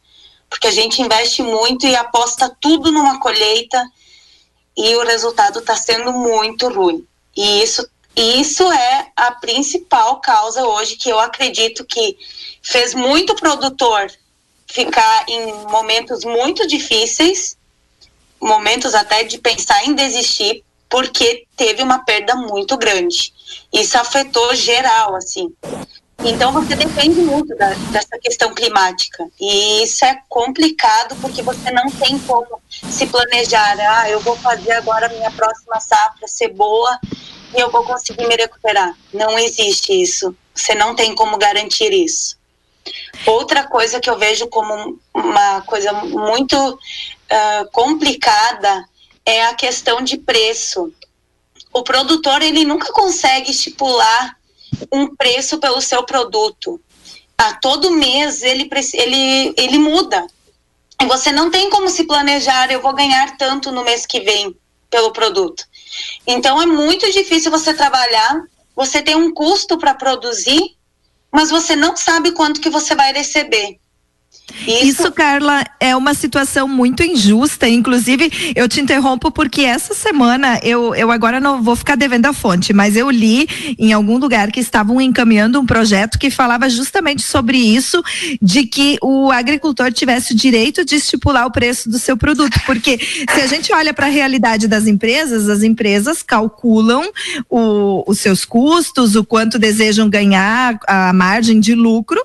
porque a gente investe muito e aposta tudo numa colheita e o resultado está sendo muito ruim. E isso, isso é a principal causa hoje que eu acredito que fez muito produtor ficar em momentos muito difíceis, momentos até de pensar em desistir, porque teve uma perda muito grande. Isso afetou geral, assim. Então você depende muito da, dessa questão climática e isso é complicado porque você não tem como se planejar. Ah, eu vou fazer agora minha próxima safra ser boa e eu vou conseguir me recuperar. Não existe isso. Você não tem como garantir isso. Outra coisa que eu vejo como uma coisa muito uh, complicada é a questão de preço. O produtor ele nunca consegue estipular um preço pelo seu produto. A todo mês ele, ele, ele muda. E você não tem como se planejar, eu vou ganhar tanto no mês que vem pelo produto. Então é muito difícil você trabalhar, você tem um custo para produzir, mas você não sabe quanto que você vai receber. Isso... Isso, Carla, é uma situação muito injusta. Inclusive, eu te interrompo porque essa semana eu, eu agora não vou ficar devendo a fonte, mas eu li em algum lugar que estavam encaminhando um projeto que falava justamente sobre isso, de que o agricultor tivesse o direito de estipular o preço do seu produto. Porque se a gente olha para a realidade das empresas, as empresas calculam o, os seus custos, o quanto desejam ganhar, a margem de lucro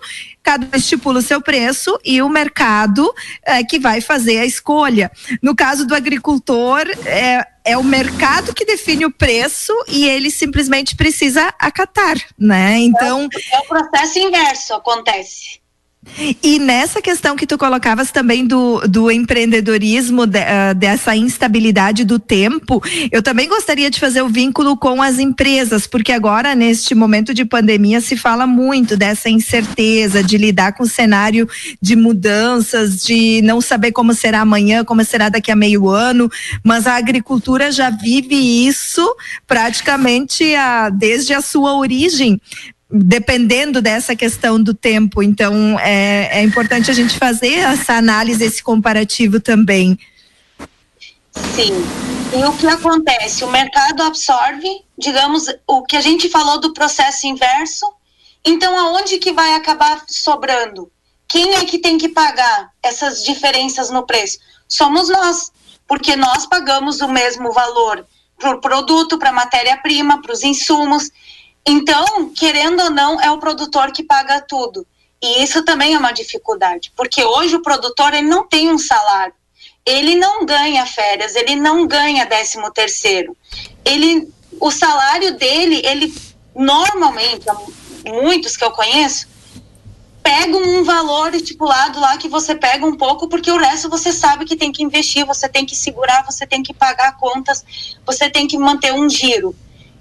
cada um estipula o seu preço e o mercado é, que vai fazer a escolha. No caso do agricultor, é, é o mercado que define o preço e ele simplesmente precisa acatar, né? Então. É o processo inverso, acontece. E nessa questão que tu colocavas também do, do empreendedorismo, de, uh, dessa instabilidade do tempo, eu também gostaria de fazer o vínculo com as empresas, porque agora, neste momento de pandemia, se fala muito dessa incerteza, de lidar com o cenário de mudanças, de não saber como será amanhã, como será daqui a meio ano, mas a agricultura já vive isso praticamente a, desde a sua origem dependendo dessa questão do tempo. Então, é, é importante a gente fazer essa análise, esse comparativo também. Sim. E o que acontece? O mercado absorve, digamos, o que a gente falou do processo inverso. Então, aonde que vai acabar sobrando? Quem é que tem que pagar essas diferenças no preço? Somos nós, porque nós pagamos o mesmo valor para o produto, para a matéria-prima, para os insumos. Então, querendo ou não, é o produtor que paga tudo. E isso também é uma dificuldade, porque hoje o produtor ele não tem um salário, ele não ganha férias, ele não ganha décimo terceiro. Ele, o salário dele, ele normalmente, muitos que eu conheço, pegam um valor estipulado lá que você pega um pouco, porque o resto você sabe que tem que investir, você tem que segurar, você tem que pagar contas, você tem que manter um giro.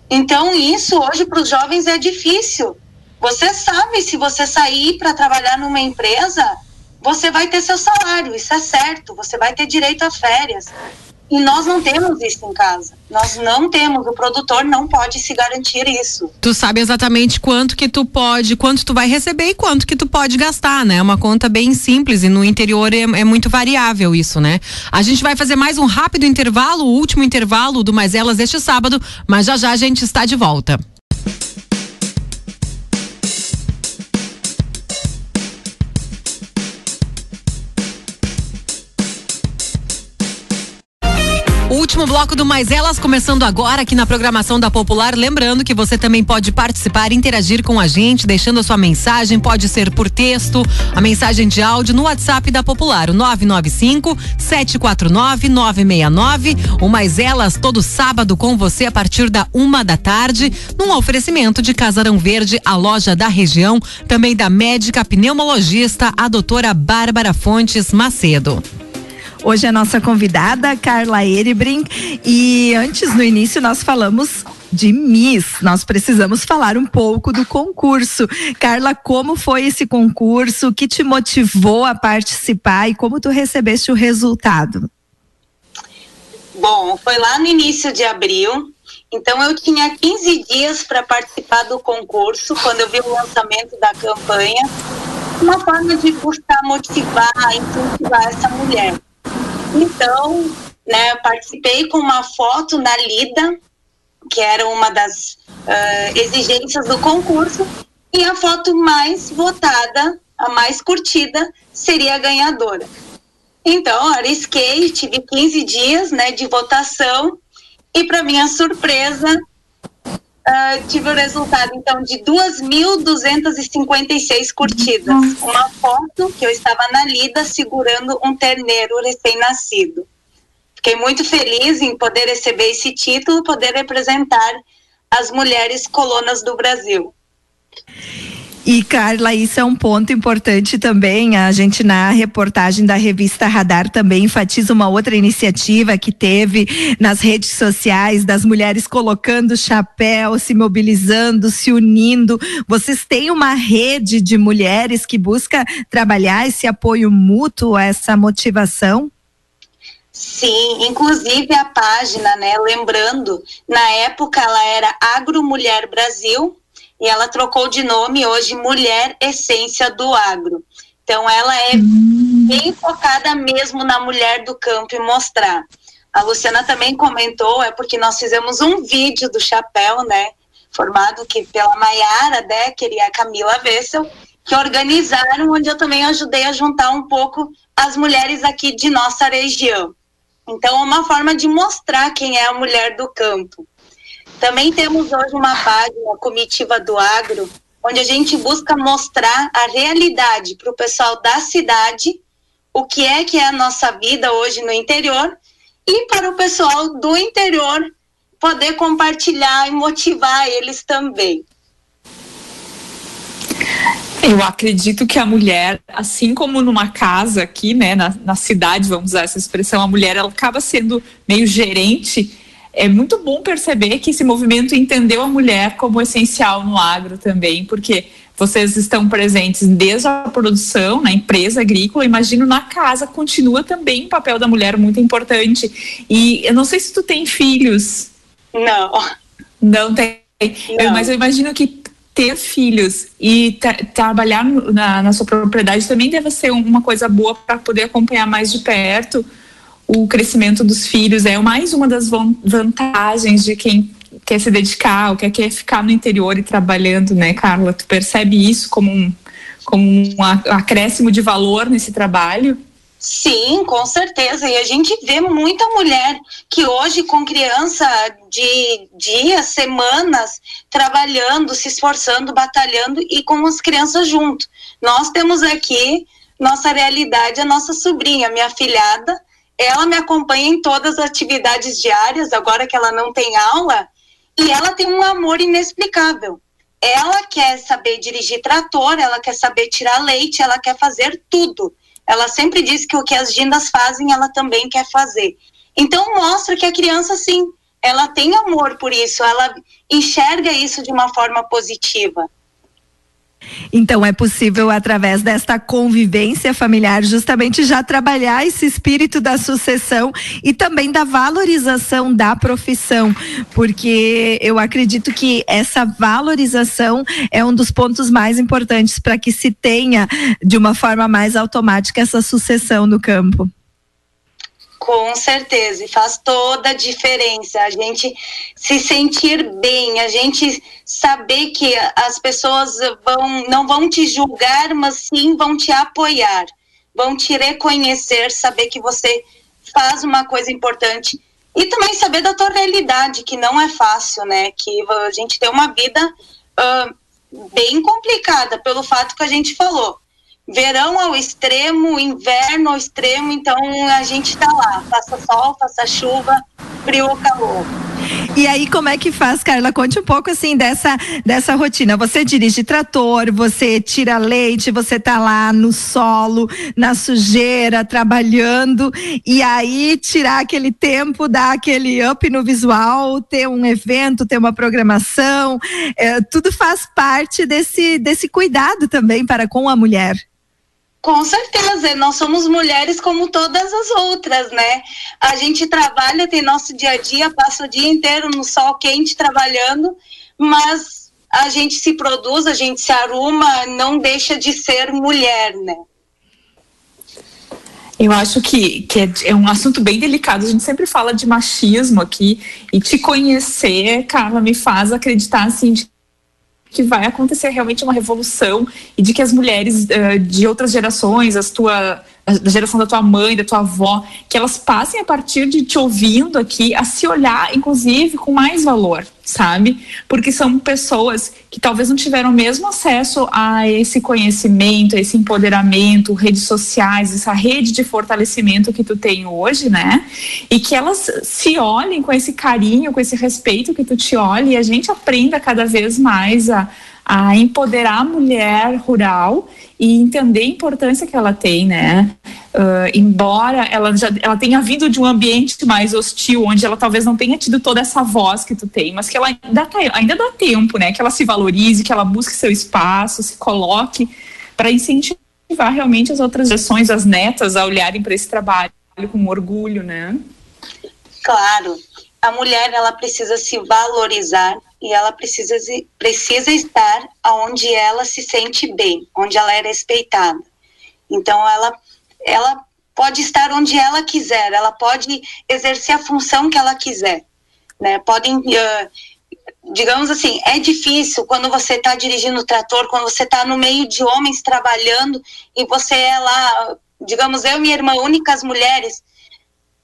Então, isso hoje para os jovens é difícil. Você sabe, se você sair para trabalhar numa empresa, você vai ter seu salário, isso é certo, você vai ter direito a férias. E nós não temos isso em casa. Nós não temos, o produtor não pode se garantir isso. Tu sabe exatamente quanto que tu pode, quanto tu vai receber e quanto que tu pode gastar, né? É uma conta bem simples e no interior é, é, muito variável isso, né? A gente vai fazer mais um rápido intervalo, o último intervalo do Mais Elas este sábado, mas já já a gente está de volta. Último bloco do Mais Elas, começando agora aqui na programação da Popular. Lembrando que você também pode participar, interagir com a gente, deixando a sua mensagem. Pode ser por texto, a mensagem de áudio no WhatsApp da Popular, o 995 749 969. O Mais Elas todo sábado com você a partir da uma da tarde, num oferecimento de Casarão Verde, a loja da região, também da médica pneumologista, a doutora Bárbara Fontes Macedo. Hoje é a nossa convidada, Carla Erebrink. E antes, no início, nós falamos de Miss. Nós precisamos falar um pouco do concurso. Carla, como foi esse concurso? O que te motivou a participar e como tu recebeste o resultado? Bom, foi lá no início de abril. Então eu tinha 15 dias para participar do concurso quando eu vi o lançamento da campanha. Uma forma de buscar motivar, incentivar essa mulher. Então, né, participei com uma foto na Lida, que era uma das uh, exigências do concurso, e a foto mais votada, a mais curtida, seria a ganhadora. Então, arrisquei, tive 15 dias né, de votação, e para minha surpresa, Uh, tive o resultado, então, de 2.256 curtidas. Uma foto que eu estava na lida segurando um terneiro recém-nascido. Fiquei muito feliz em poder receber esse título, poder representar as mulheres colonas do Brasil. E Carla, isso é um ponto importante também. A gente na reportagem da revista Radar também enfatiza uma outra iniciativa que teve nas redes sociais das mulheres colocando chapéu, se mobilizando, se unindo. Vocês têm uma rede de mulheres que busca trabalhar esse apoio mútuo, essa motivação? Sim, inclusive a página, né? Lembrando, na época ela era Agro Mulher Brasil, e ela trocou de nome hoje Mulher Essência do Agro. Então ela é bem focada mesmo na mulher do campo e mostrar. A Luciana também comentou, é porque nós fizemos um vídeo do chapéu, né? Formado que pela Maiara Decker e a Camila Wessel, que organizaram, onde eu também ajudei a juntar um pouco as mulheres aqui de nossa região. Então, é uma forma de mostrar quem é a mulher do campo. Também temos hoje uma página, Comitiva do Agro, onde a gente busca mostrar a realidade para o pessoal da cidade, o que é que é a nossa vida hoje no interior, e para o pessoal do interior poder compartilhar e motivar eles também. Eu acredito que a mulher, assim como numa casa aqui, né, na, na cidade, vamos usar essa expressão, a mulher ela acaba sendo meio gerente é muito bom perceber que esse movimento entendeu a mulher como essencial no agro também, porque vocês estão presentes desde a produção, na empresa agrícola, imagino na casa, continua também o papel da mulher muito importante. E eu não sei se tu tem filhos. Não. Não tem. Não. mas eu imagino que ter filhos e trabalhar na, na sua propriedade também deve ser uma coisa boa para poder acompanhar mais de perto o crescimento dos filhos é mais uma das vantagens de quem quer se dedicar ou quer, quer ficar no interior e trabalhando, né, Carla? Tu percebe isso como um, como um acréscimo de valor nesse trabalho? Sim, com certeza. E a gente vê muita mulher que hoje, com criança de dias, semanas, trabalhando, se esforçando, batalhando e com as crianças junto. Nós temos aqui nossa realidade, a nossa sobrinha, minha filhada, ela me acompanha em todas as atividades diárias, agora que ela não tem aula, e ela tem um amor inexplicável. Ela quer saber dirigir trator, ela quer saber tirar leite, ela quer fazer tudo. Ela sempre diz que o que as gindas fazem, ela também quer fazer. Então mostra que a criança sim, ela tem amor por isso, ela enxerga isso de uma forma positiva. Então é possível através desta convivência familiar justamente já trabalhar esse espírito da sucessão e também da valorização da profissão, porque eu acredito que essa valorização é um dos pontos mais importantes para que se tenha de uma forma mais automática essa sucessão no campo. Com certeza, e faz toda a diferença. A gente se sentir bem, a gente saber que as pessoas vão, não vão te julgar, mas sim vão te apoiar, vão te reconhecer, saber que você faz uma coisa importante e também saber da tua realidade, que não é fácil, né? Que a gente tem uma vida uh, bem complicada pelo fato que a gente falou verão ao extremo, inverno ao extremo, então a gente está lá, faça sol, faça chuva, frio ou calor. E aí, como é que faz, Carla? Conte um pouco assim dessa, dessa rotina. Você dirige trator, você tira leite, você tá lá no solo, na sujeira, trabalhando, e aí tirar aquele tempo, dar aquele up no visual, ter um evento, ter uma programação, é, tudo faz parte desse, desse cuidado também para com a mulher. Com certeza, nós somos mulheres como todas as outras, né? A gente trabalha, tem nosso dia a dia, passa o dia inteiro no sol quente trabalhando, mas a gente se produz, a gente se arruma, não deixa de ser mulher, né? Eu acho que, que é, é, um assunto bem delicado. A gente sempre fala de machismo aqui e te conhecer, Carla, me faz acreditar assim de que vai acontecer realmente uma revolução e de que as mulheres uh, de outras gerações, as tua, da geração da tua mãe, da tua avó, que elas passem a partir de te ouvindo aqui a se olhar, inclusive, com mais valor, sabe? Porque são pessoas que talvez não tiveram o mesmo acesso a esse conhecimento, a esse empoderamento, redes sociais, essa rede de fortalecimento que tu tem hoje, né? E que elas se olhem com esse carinho, com esse respeito que tu te olha e a gente aprenda cada vez mais a, a empoderar a mulher rural e entender a importância que ela tem, né? Uh, embora ela já ela tenha vindo de um ambiente mais hostil, onde ela talvez não tenha tido toda essa voz que tu tem, mas que ela ainda, tá, ainda dá tempo, né? Que ela se valorize, que ela busque seu espaço, se coloque para incentivar realmente as outras gerações, as netas, a olharem para esse trabalho com orgulho, né? Claro, a mulher ela precisa se valorizar e ela precisa, precisa estar onde ela se sente bem, onde ela é respeitada. Então, ela, ela pode estar onde ela quiser, ela pode exercer a função que ela quiser. Né? Podem, uh, digamos assim, é difícil quando você está dirigindo o trator, quando você está no meio de homens trabalhando e você é lá, digamos, eu e minha irmã, únicas mulheres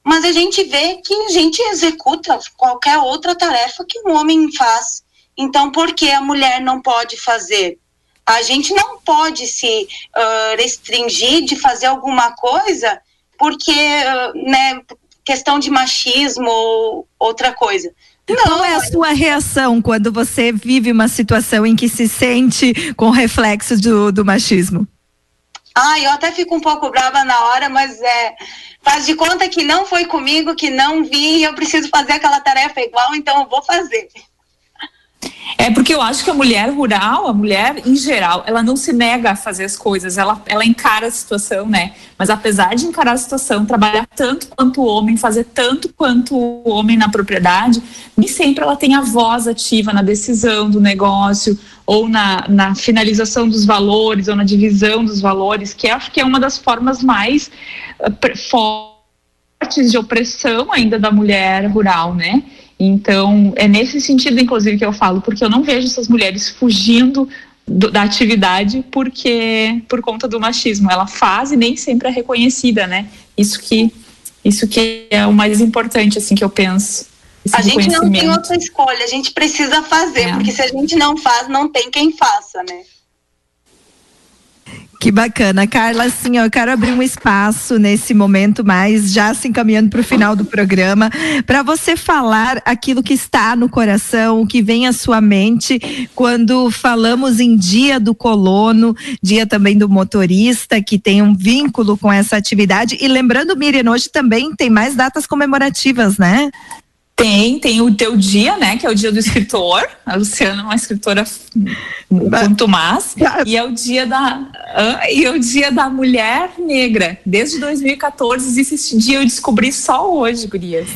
mas a gente vê que a gente executa qualquer outra tarefa que um homem faz. Então, por que a mulher não pode fazer? A gente não pode se uh, restringir de fazer alguma coisa porque, uh, né, questão de machismo ou outra coisa. Não. Qual é a sua reação quando você vive uma situação em que se sente com reflexos do, do machismo? Ah, eu até fico um pouco brava na hora, mas é, faz de conta que não foi comigo, que não vi, eu preciso fazer aquela tarefa igual, então eu vou fazer. É porque eu acho que a mulher rural, a mulher em geral, ela não se nega a fazer as coisas, ela, ela encara a situação, né? Mas apesar de encarar a situação, trabalhar tanto quanto o homem, fazer tanto quanto o homem na propriedade, nem sempre ela tem a voz ativa na decisão do negócio ou na, na finalização dos valores ou na divisão dos valores, que acho que é uma das formas mais uh, fortes de opressão ainda da mulher rural, né? Então, é nesse sentido, inclusive, que eu falo, porque eu não vejo essas mulheres fugindo do, da atividade porque por conta do machismo. Ela faz e nem sempre é reconhecida, né? Isso que, isso que é o mais importante, assim, que eu penso. A gente não tem outra escolha, a gente precisa fazer, é. porque se a gente não faz, não tem quem faça, né? Que bacana, Carla. Assim, ó, eu quero abrir um espaço nesse momento, mas já se encaminhando para o final do programa, para você falar aquilo que está no coração, o que vem à sua mente quando falamos em Dia do Colono, dia também do motorista, que tem um vínculo com essa atividade. E lembrando, Miriam, hoje também tem mais datas comemorativas, né? Tem, tem o teu dia, né? Que é o dia do escritor. A Luciana é uma escritora quanto mais. E é o dia da e é o dia da mulher negra. Desde 2014 existe esse dia, eu descobri só hoje, gurias.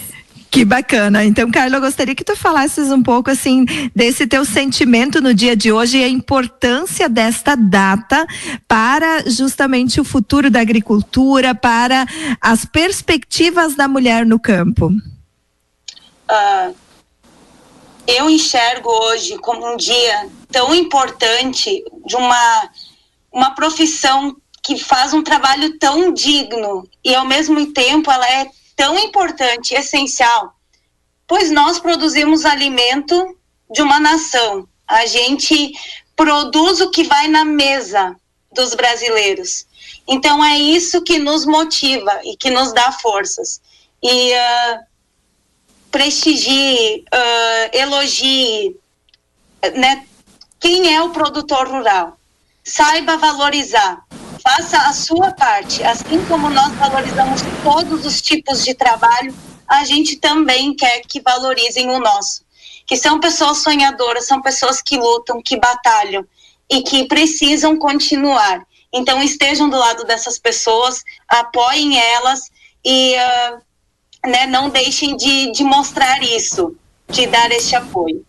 Que bacana. Então, Carla, eu gostaria que tu falasses um pouco assim desse teu sentimento no dia de hoje e a importância desta data para justamente o futuro da agricultura, para as perspectivas da mulher no campo. Uh, eu enxergo hoje como um dia tão importante de uma, uma profissão que faz um trabalho tão digno e ao mesmo tempo ela é tão importante, essencial, pois nós produzimos alimento de uma nação. A gente produz o que vai na mesa dos brasileiros. Então é isso que nos motiva e que nos dá forças. E uh, prestigie, uh, elogie, né? Quem é o produtor rural? Saiba valorizar faça a sua parte. Assim como nós valorizamos todos os tipos de trabalho, a gente também quer que valorizem o nosso. Que são pessoas sonhadoras, são pessoas que lutam, que batalham e que precisam continuar. Então estejam do lado dessas pessoas, apoiem elas e uh, né, não deixem de, de mostrar isso, de dar este apoio.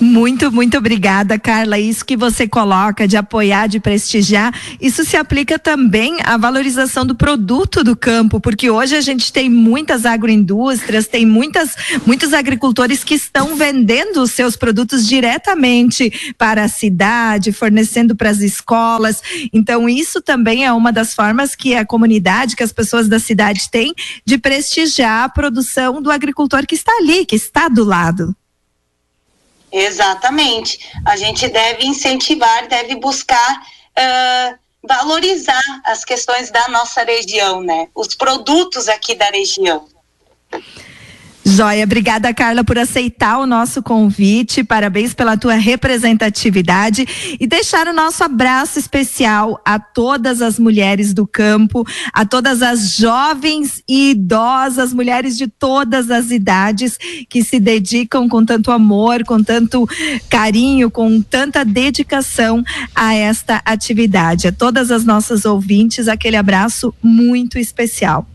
Muito, muito obrigada, Carla. Isso que você coloca de apoiar, de prestigiar, isso se aplica também à valorização do produto do campo, porque hoje a gente tem muitas agroindústrias, tem muitas, muitos agricultores que estão vendendo os seus produtos diretamente para a cidade, fornecendo para as escolas. Então, isso também é uma das formas que a comunidade, que as pessoas da cidade têm de prestigiar a produção do agricultor que está ali, que está do lado. Exatamente. A gente deve incentivar, deve buscar uh, valorizar as questões da nossa região, né? Os produtos aqui da região. Joia, obrigada Carla por aceitar o nosso convite, parabéns pela tua representatividade e deixar o nosso abraço especial a todas as mulheres do campo, a todas as jovens e idosas, mulheres de todas as idades que se dedicam com tanto amor, com tanto carinho, com tanta dedicação a esta atividade. A todas as nossas ouvintes, aquele abraço muito especial.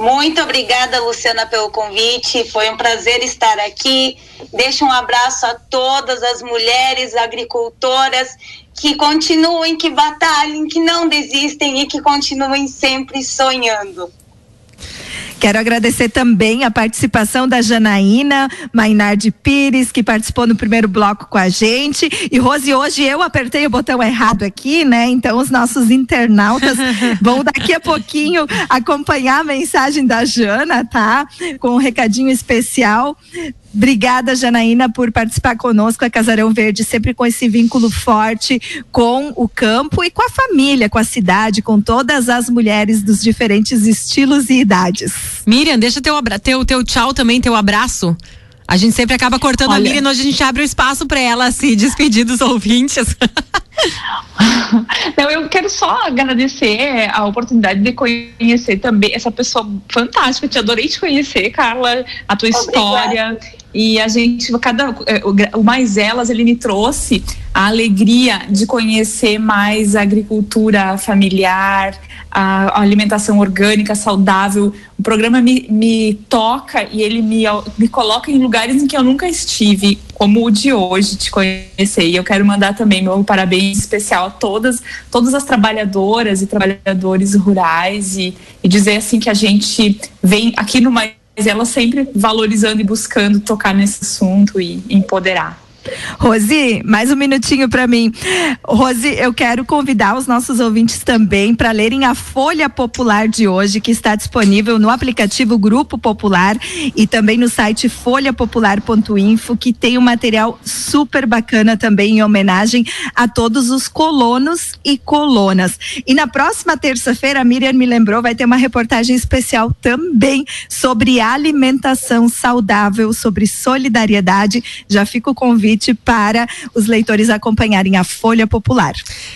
Muito obrigada, Luciana, pelo convite. Foi um prazer estar aqui. Deixo um abraço a todas as mulheres agricultoras que continuem, que batalhem, que não desistem e que continuem sempre sonhando. Quero agradecer também a participação da Janaína Mainardi Pires, que participou no primeiro bloco com a gente. E Rose, hoje eu apertei o botão errado aqui, né? Então os nossos internautas <laughs> vão daqui a pouquinho acompanhar a mensagem da Jana, tá? Com um recadinho especial. Obrigada, Janaína, por participar conosco. A Casarão Verde sempre com esse vínculo forte com o campo e com a família, com a cidade, com todas as mulheres dos diferentes estilos e idades. Miriam, deixa teu, teu, teu tchau também, teu abraço. A gente sempre acaba cortando Olha, a Miriam, hoje a gente abre o espaço para ela se <laughs> despedir dos ouvintes. Não, eu quero só agradecer a oportunidade de conhecer também essa pessoa fantástica. Eu te adorei te conhecer, Carla, a tua Obrigada. história. E a gente, cada, é, o Mais Elas, ele me trouxe a alegria de conhecer mais a agricultura familiar, a, alimentação orgânica, saudável. O programa me, me toca e ele me, me coloca em lugares em que eu nunca estive, como o de hoje, te conhecer. E eu quero mandar também meu parabéns especial a todas, todas as trabalhadoras e trabalhadores rurais e, e dizer assim que a gente vem aqui no Mais ela sempre valorizando e buscando tocar nesse assunto e empoderar. Rosi, mais um minutinho para mim. Rosi, eu quero convidar os nossos ouvintes também para lerem a Folha Popular de hoje, que está disponível no aplicativo Grupo Popular e também no site folhapopular.info, que tem um material super bacana também em homenagem a todos os colonos e colonas. E na próxima terça-feira, a Miriam me lembrou, vai ter uma reportagem especial também sobre alimentação saudável, sobre solidariedade. Já fica o convite convite para os leitores acompanharem a Folha Popular.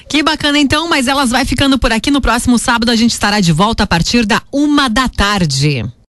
Que bacana então, mas elas vai ficando por aqui. No próximo sábado a gente estará de volta a partir da uma da tarde.